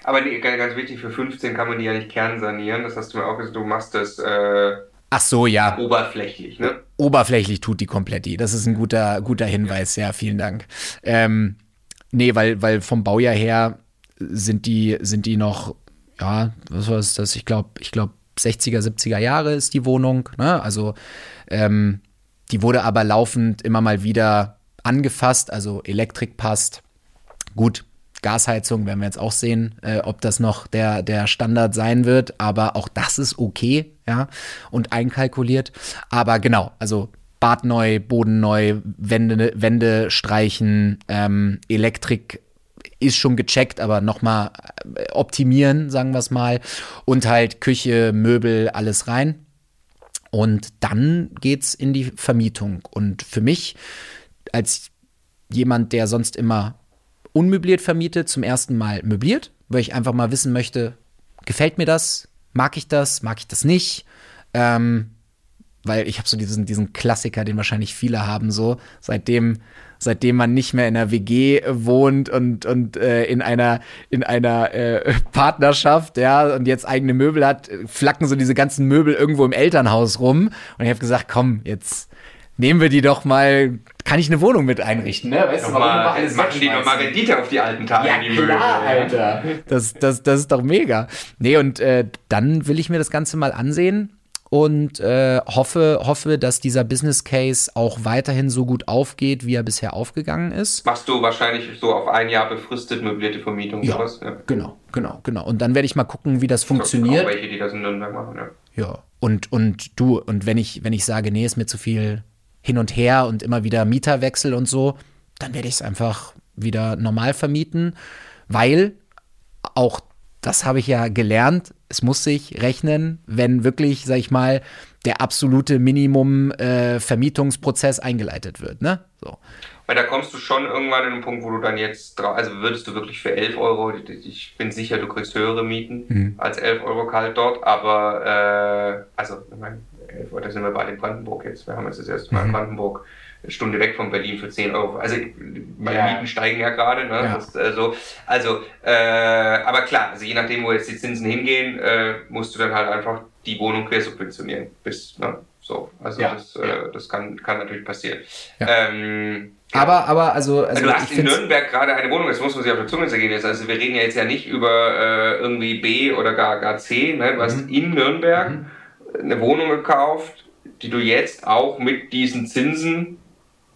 Aber nee, ganz wichtig, für 15 kann man die ja nicht kernsanieren. Das hast du mir auch gesagt, du machst das. Äh Ach so, ja. Oberflächlich, ne? Oberflächlich tut die Kompletti. Das ist ein guter, guter Hinweis, ja, vielen Dank. Ähm, nee, weil, weil vom Baujahr her sind die, sind die noch, ja, was war das? Ich glaube, ich glaube, 60er, 70er Jahre ist die Wohnung. Ne? Also ähm, die wurde aber laufend immer mal wieder angefasst, also Elektrik passt. Gut, Gasheizung werden wir jetzt auch sehen, äh, ob das noch der, der Standard sein wird, aber auch das ist okay, ja, und einkalkuliert. Aber genau, also Bad neu, Boden neu, Wände, Wände streichen, ähm, Elektrik ist schon gecheckt, aber nochmal äh, optimieren, sagen wir es mal. Und halt Küche, Möbel, alles rein. Und dann geht's in die Vermietung. Und für mich, als jemand, der sonst immer unmöbliert vermietet, zum ersten Mal möbliert, weil ich einfach mal wissen möchte, gefällt mir das? Mag ich das? Mag ich das nicht? Ähm, weil ich habe so diesen, diesen Klassiker, den wahrscheinlich viele haben, so, seitdem seitdem man nicht mehr in einer WG wohnt und, und äh, in einer, in einer äh, Partnerschaft, ja, und jetzt eigene Möbel hat, flacken so diese ganzen Möbel irgendwo im Elternhaus rum. Und ich habe gesagt, komm, jetzt nehmen wir die doch mal, kann ich eine Wohnung mit einrichten, ne? Weißt du, mal, alles machen die nochmal Rendite auf die alten Tage, ja, die Möbel. Alter. Das, das, das ist doch mega. Nee, und äh, dann will ich mir das Ganze mal ansehen und äh, hoffe, hoffe, dass dieser Business Case auch weiterhin so gut aufgeht, wie er bisher aufgegangen ist. Machst du wahrscheinlich so auf ein Jahr befristet möblierte Vermietung ja, sowas? Ja, genau, genau, genau. Und dann werde ich mal gucken, wie das funktioniert. Auch welche, die das in Nürnberg machen, ja. Ja, und, und du, und wenn ich, wenn ich sage, nee, ist mir zu viel hin und her und immer wieder Mieterwechsel und so, dann werde ich es einfach wieder normal vermieten, weil auch das habe ich ja gelernt. Es muss sich rechnen, wenn wirklich, sag ich mal, der absolute Minimum-Vermietungsprozess äh, eingeleitet wird. Ne? So. Weil da kommst du schon irgendwann in einen Punkt, wo du dann jetzt, also würdest du wirklich für 11 Euro, ich bin sicher, du kriegst höhere Mieten mhm. als 11 Euro kalt dort, aber, äh, also, ich meine, 11 Euro, da sind wir bei in Brandenburg jetzt. Wir haben jetzt das erste Mal in mhm. Brandenburg eine Stunde weg von Berlin für 10 Euro. Also meine ja. Mieten steigen ja gerade. Ne? Ja. Das, äh, so. Also, äh, aber klar, also je nachdem, wo jetzt die Zinsen hingehen, äh, musst du dann halt einfach die Wohnung quersubventionieren. Bis, ne? So, also ja. das, äh, das kann, kann natürlich passieren. Ähm, aber, aber, also, also, du hast in Nürnberg gerade eine Wohnung, das muss man sich auf der Zunge zergehen jetzt. Also wir reden ja jetzt ja nicht über äh, irgendwie B oder gar, gar C. Ne? Du hast mhm. in Nürnberg mhm. eine Wohnung gekauft, die du jetzt auch mit diesen Zinsen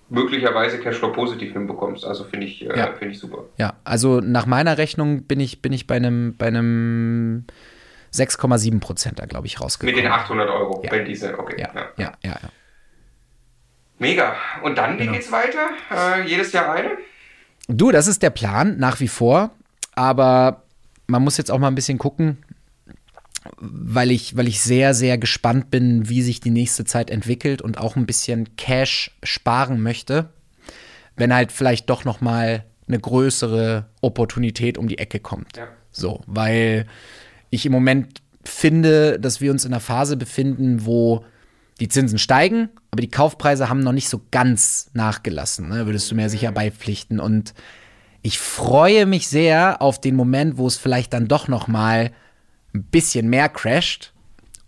möglicherweise Cashflow positiv hinbekommst. Also finde ich, äh, ja. finde ich super. Ja, also nach meiner Rechnung bin ich, bin ich bei einem, bei einem 6,7 Prozent da, glaube ich, rausgekommen. Mit den 800 Euro, ja. wenn diese, okay. Ja, ja, ja. ja, ja. Mega. Und dann, wie genau. geht's weiter? Äh, jedes Jahr eine? Du, das ist der Plan, nach wie vor. Aber man muss jetzt auch mal ein bisschen gucken, weil ich, weil ich sehr, sehr gespannt bin, wie sich die nächste Zeit entwickelt und auch ein bisschen Cash sparen möchte, wenn halt vielleicht doch noch mal eine größere Opportunität um die Ecke kommt. Ja. So, weil ich im Moment finde, dass wir uns in einer Phase befinden, wo die Zinsen steigen, aber die Kaufpreise haben noch nicht so ganz nachgelassen. Ne? Würdest du mir sicher beipflichten? Und ich freue mich sehr auf den Moment, wo es vielleicht dann doch noch mal ein bisschen mehr crasht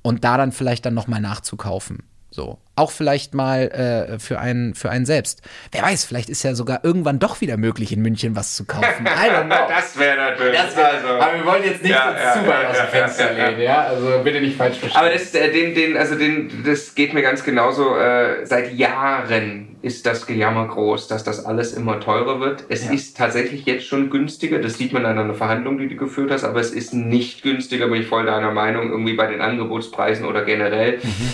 und da dann vielleicht dann nochmal nachzukaufen. So. Auch vielleicht mal äh, für, einen, für einen selbst. Wer weiß, vielleicht ist ja sogar irgendwann doch wieder möglich, in München was zu kaufen. (laughs) das wäre natürlich. Das wär, also, aber wir wollen jetzt nicht ja, ja, zu weit ja, aus dem Fenster lehnen, ja? Also bitte nicht falsch verstehen. Aber das, äh, den, den, also den, das geht mir ganz genauso. Äh, seit Jahren ist das Gejammer groß, dass das alles immer teurer wird. Es ist tatsächlich jetzt schon günstiger. Das sieht man an einer Verhandlung, die du geführt hast, aber es ist nicht günstiger, bin ich voll deiner Meinung, irgendwie bei den Angebotspreisen oder generell. Mhm.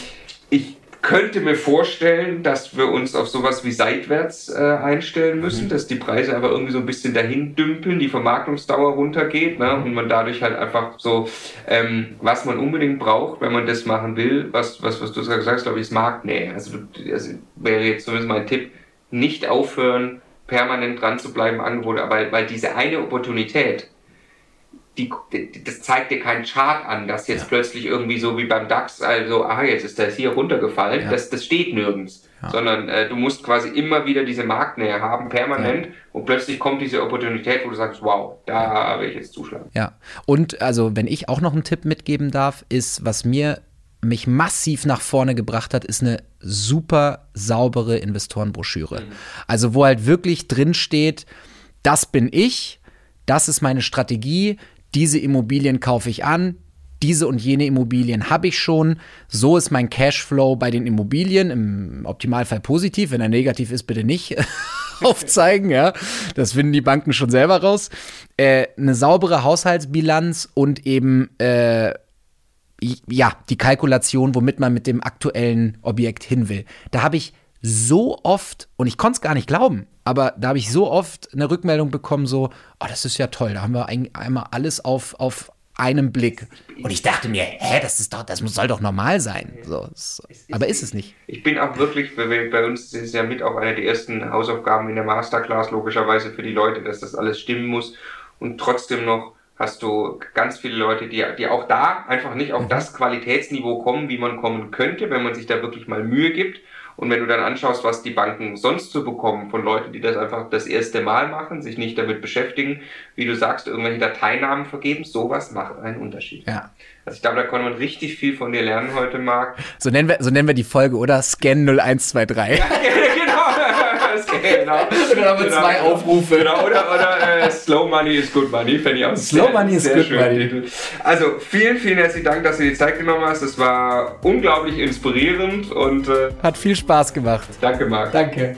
Ich könnte mir vorstellen, dass wir uns auf sowas wie seitwärts äh, einstellen müssen, mhm. dass die Preise aber irgendwie so ein bisschen dahin dümpeln, die Vermarktungsdauer runtergeht ne? und man dadurch halt einfach so, ähm, was man unbedingt braucht, wenn man das machen will, was, was, was du gesagt hast, glaube ich, ist Marktnähe. Also, also wäre jetzt zumindest mein Tipp, nicht aufhören, permanent dran zu bleiben, Angebote, aber weil diese eine Opportunität, die, das zeigt dir keinen Chart an, dass jetzt ja. plötzlich irgendwie so wie beim DAX, also, ah, jetzt ist das hier runtergefallen, ja. das, das steht nirgends. Ja. Sondern äh, du musst quasi immer wieder diese Marktnähe haben, permanent, und plötzlich kommt diese Opportunität, wo du sagst, wow, da will ich jetzt zuschlagen. Ja, und also, wenn ich auch noch einen Tipp mitgeben darf, ist, was mir mich massiv nach vorne gebracht hat, ist eine super saubere Investorenbroschüre. Mhm. Also, wo halt wirklich drin steht, das bin ich, das ist meine Strategie, diese Immobilien kaufe ich an, diese und jene Immobilien habe ich schon. So ist mein Cashflow bei den Immobilien im Optimalfall positiv. Wenn er negativ ist, bitte nicht (laughs) aufzeigen. Ja, das finden die Banken schon selber raus. Äh, eine saubere Haushaltsbilanz und eben äh, ja die Kalkulation, womit man mit dem aktuellen Objekt hin will. Da habe ich so oft, und ich konnte es gar nicht glauben, aber da habe ich so oft eine Rückmeldung bekommen, so, oh, das ist ja toll, da haben wir ein, einmal alles auf, auf einem Blick. Und ich dachte mir, hä, das ist doch, das soll doch normal sein. So, so. aber ist es nicht. Ich bin auch wirklich, bei uns ist es ja mit auch eine der ersten Hausaufgaben in der Masterclass, logischerweise für die Leute, dass das alles stimmen muss. Und trotzdem noch hast du ganz viele Leute, die, die auch da einfach nicht auf mhm. das Qualitätsniveau kommen, wie man kommen könnte, wenn man sich da wirklich mal Mühe gibt. Und wenn du dann anschaust, was die Banken sonst zu bekommen von Leuten, die das einfach das erste Mal machen, sich nicht damit beschäftigen, wie du sagst, irgendwelche Dateinamen vergeben, sowas macht einen Unterschied. Ja. Also ich glaube, da konnte man richtig viel von dir lernen heute, Marc. So nennen wir, so nennen wir die Folge, oder? Scan 0123. Ja, genau. Und dann haben wir genau. zwei Aufrufe. Genau, oder oder äh, Slow Money is Good Money, fände ich auch Slow sehr, Money is Good Money. Also vielen, vielen herzlichen Dank, dass du die Zeit genommen hast. Das war unglaublich inspirierend und äh, hat viel Spaß gemacht. Danke, Marc. Danke.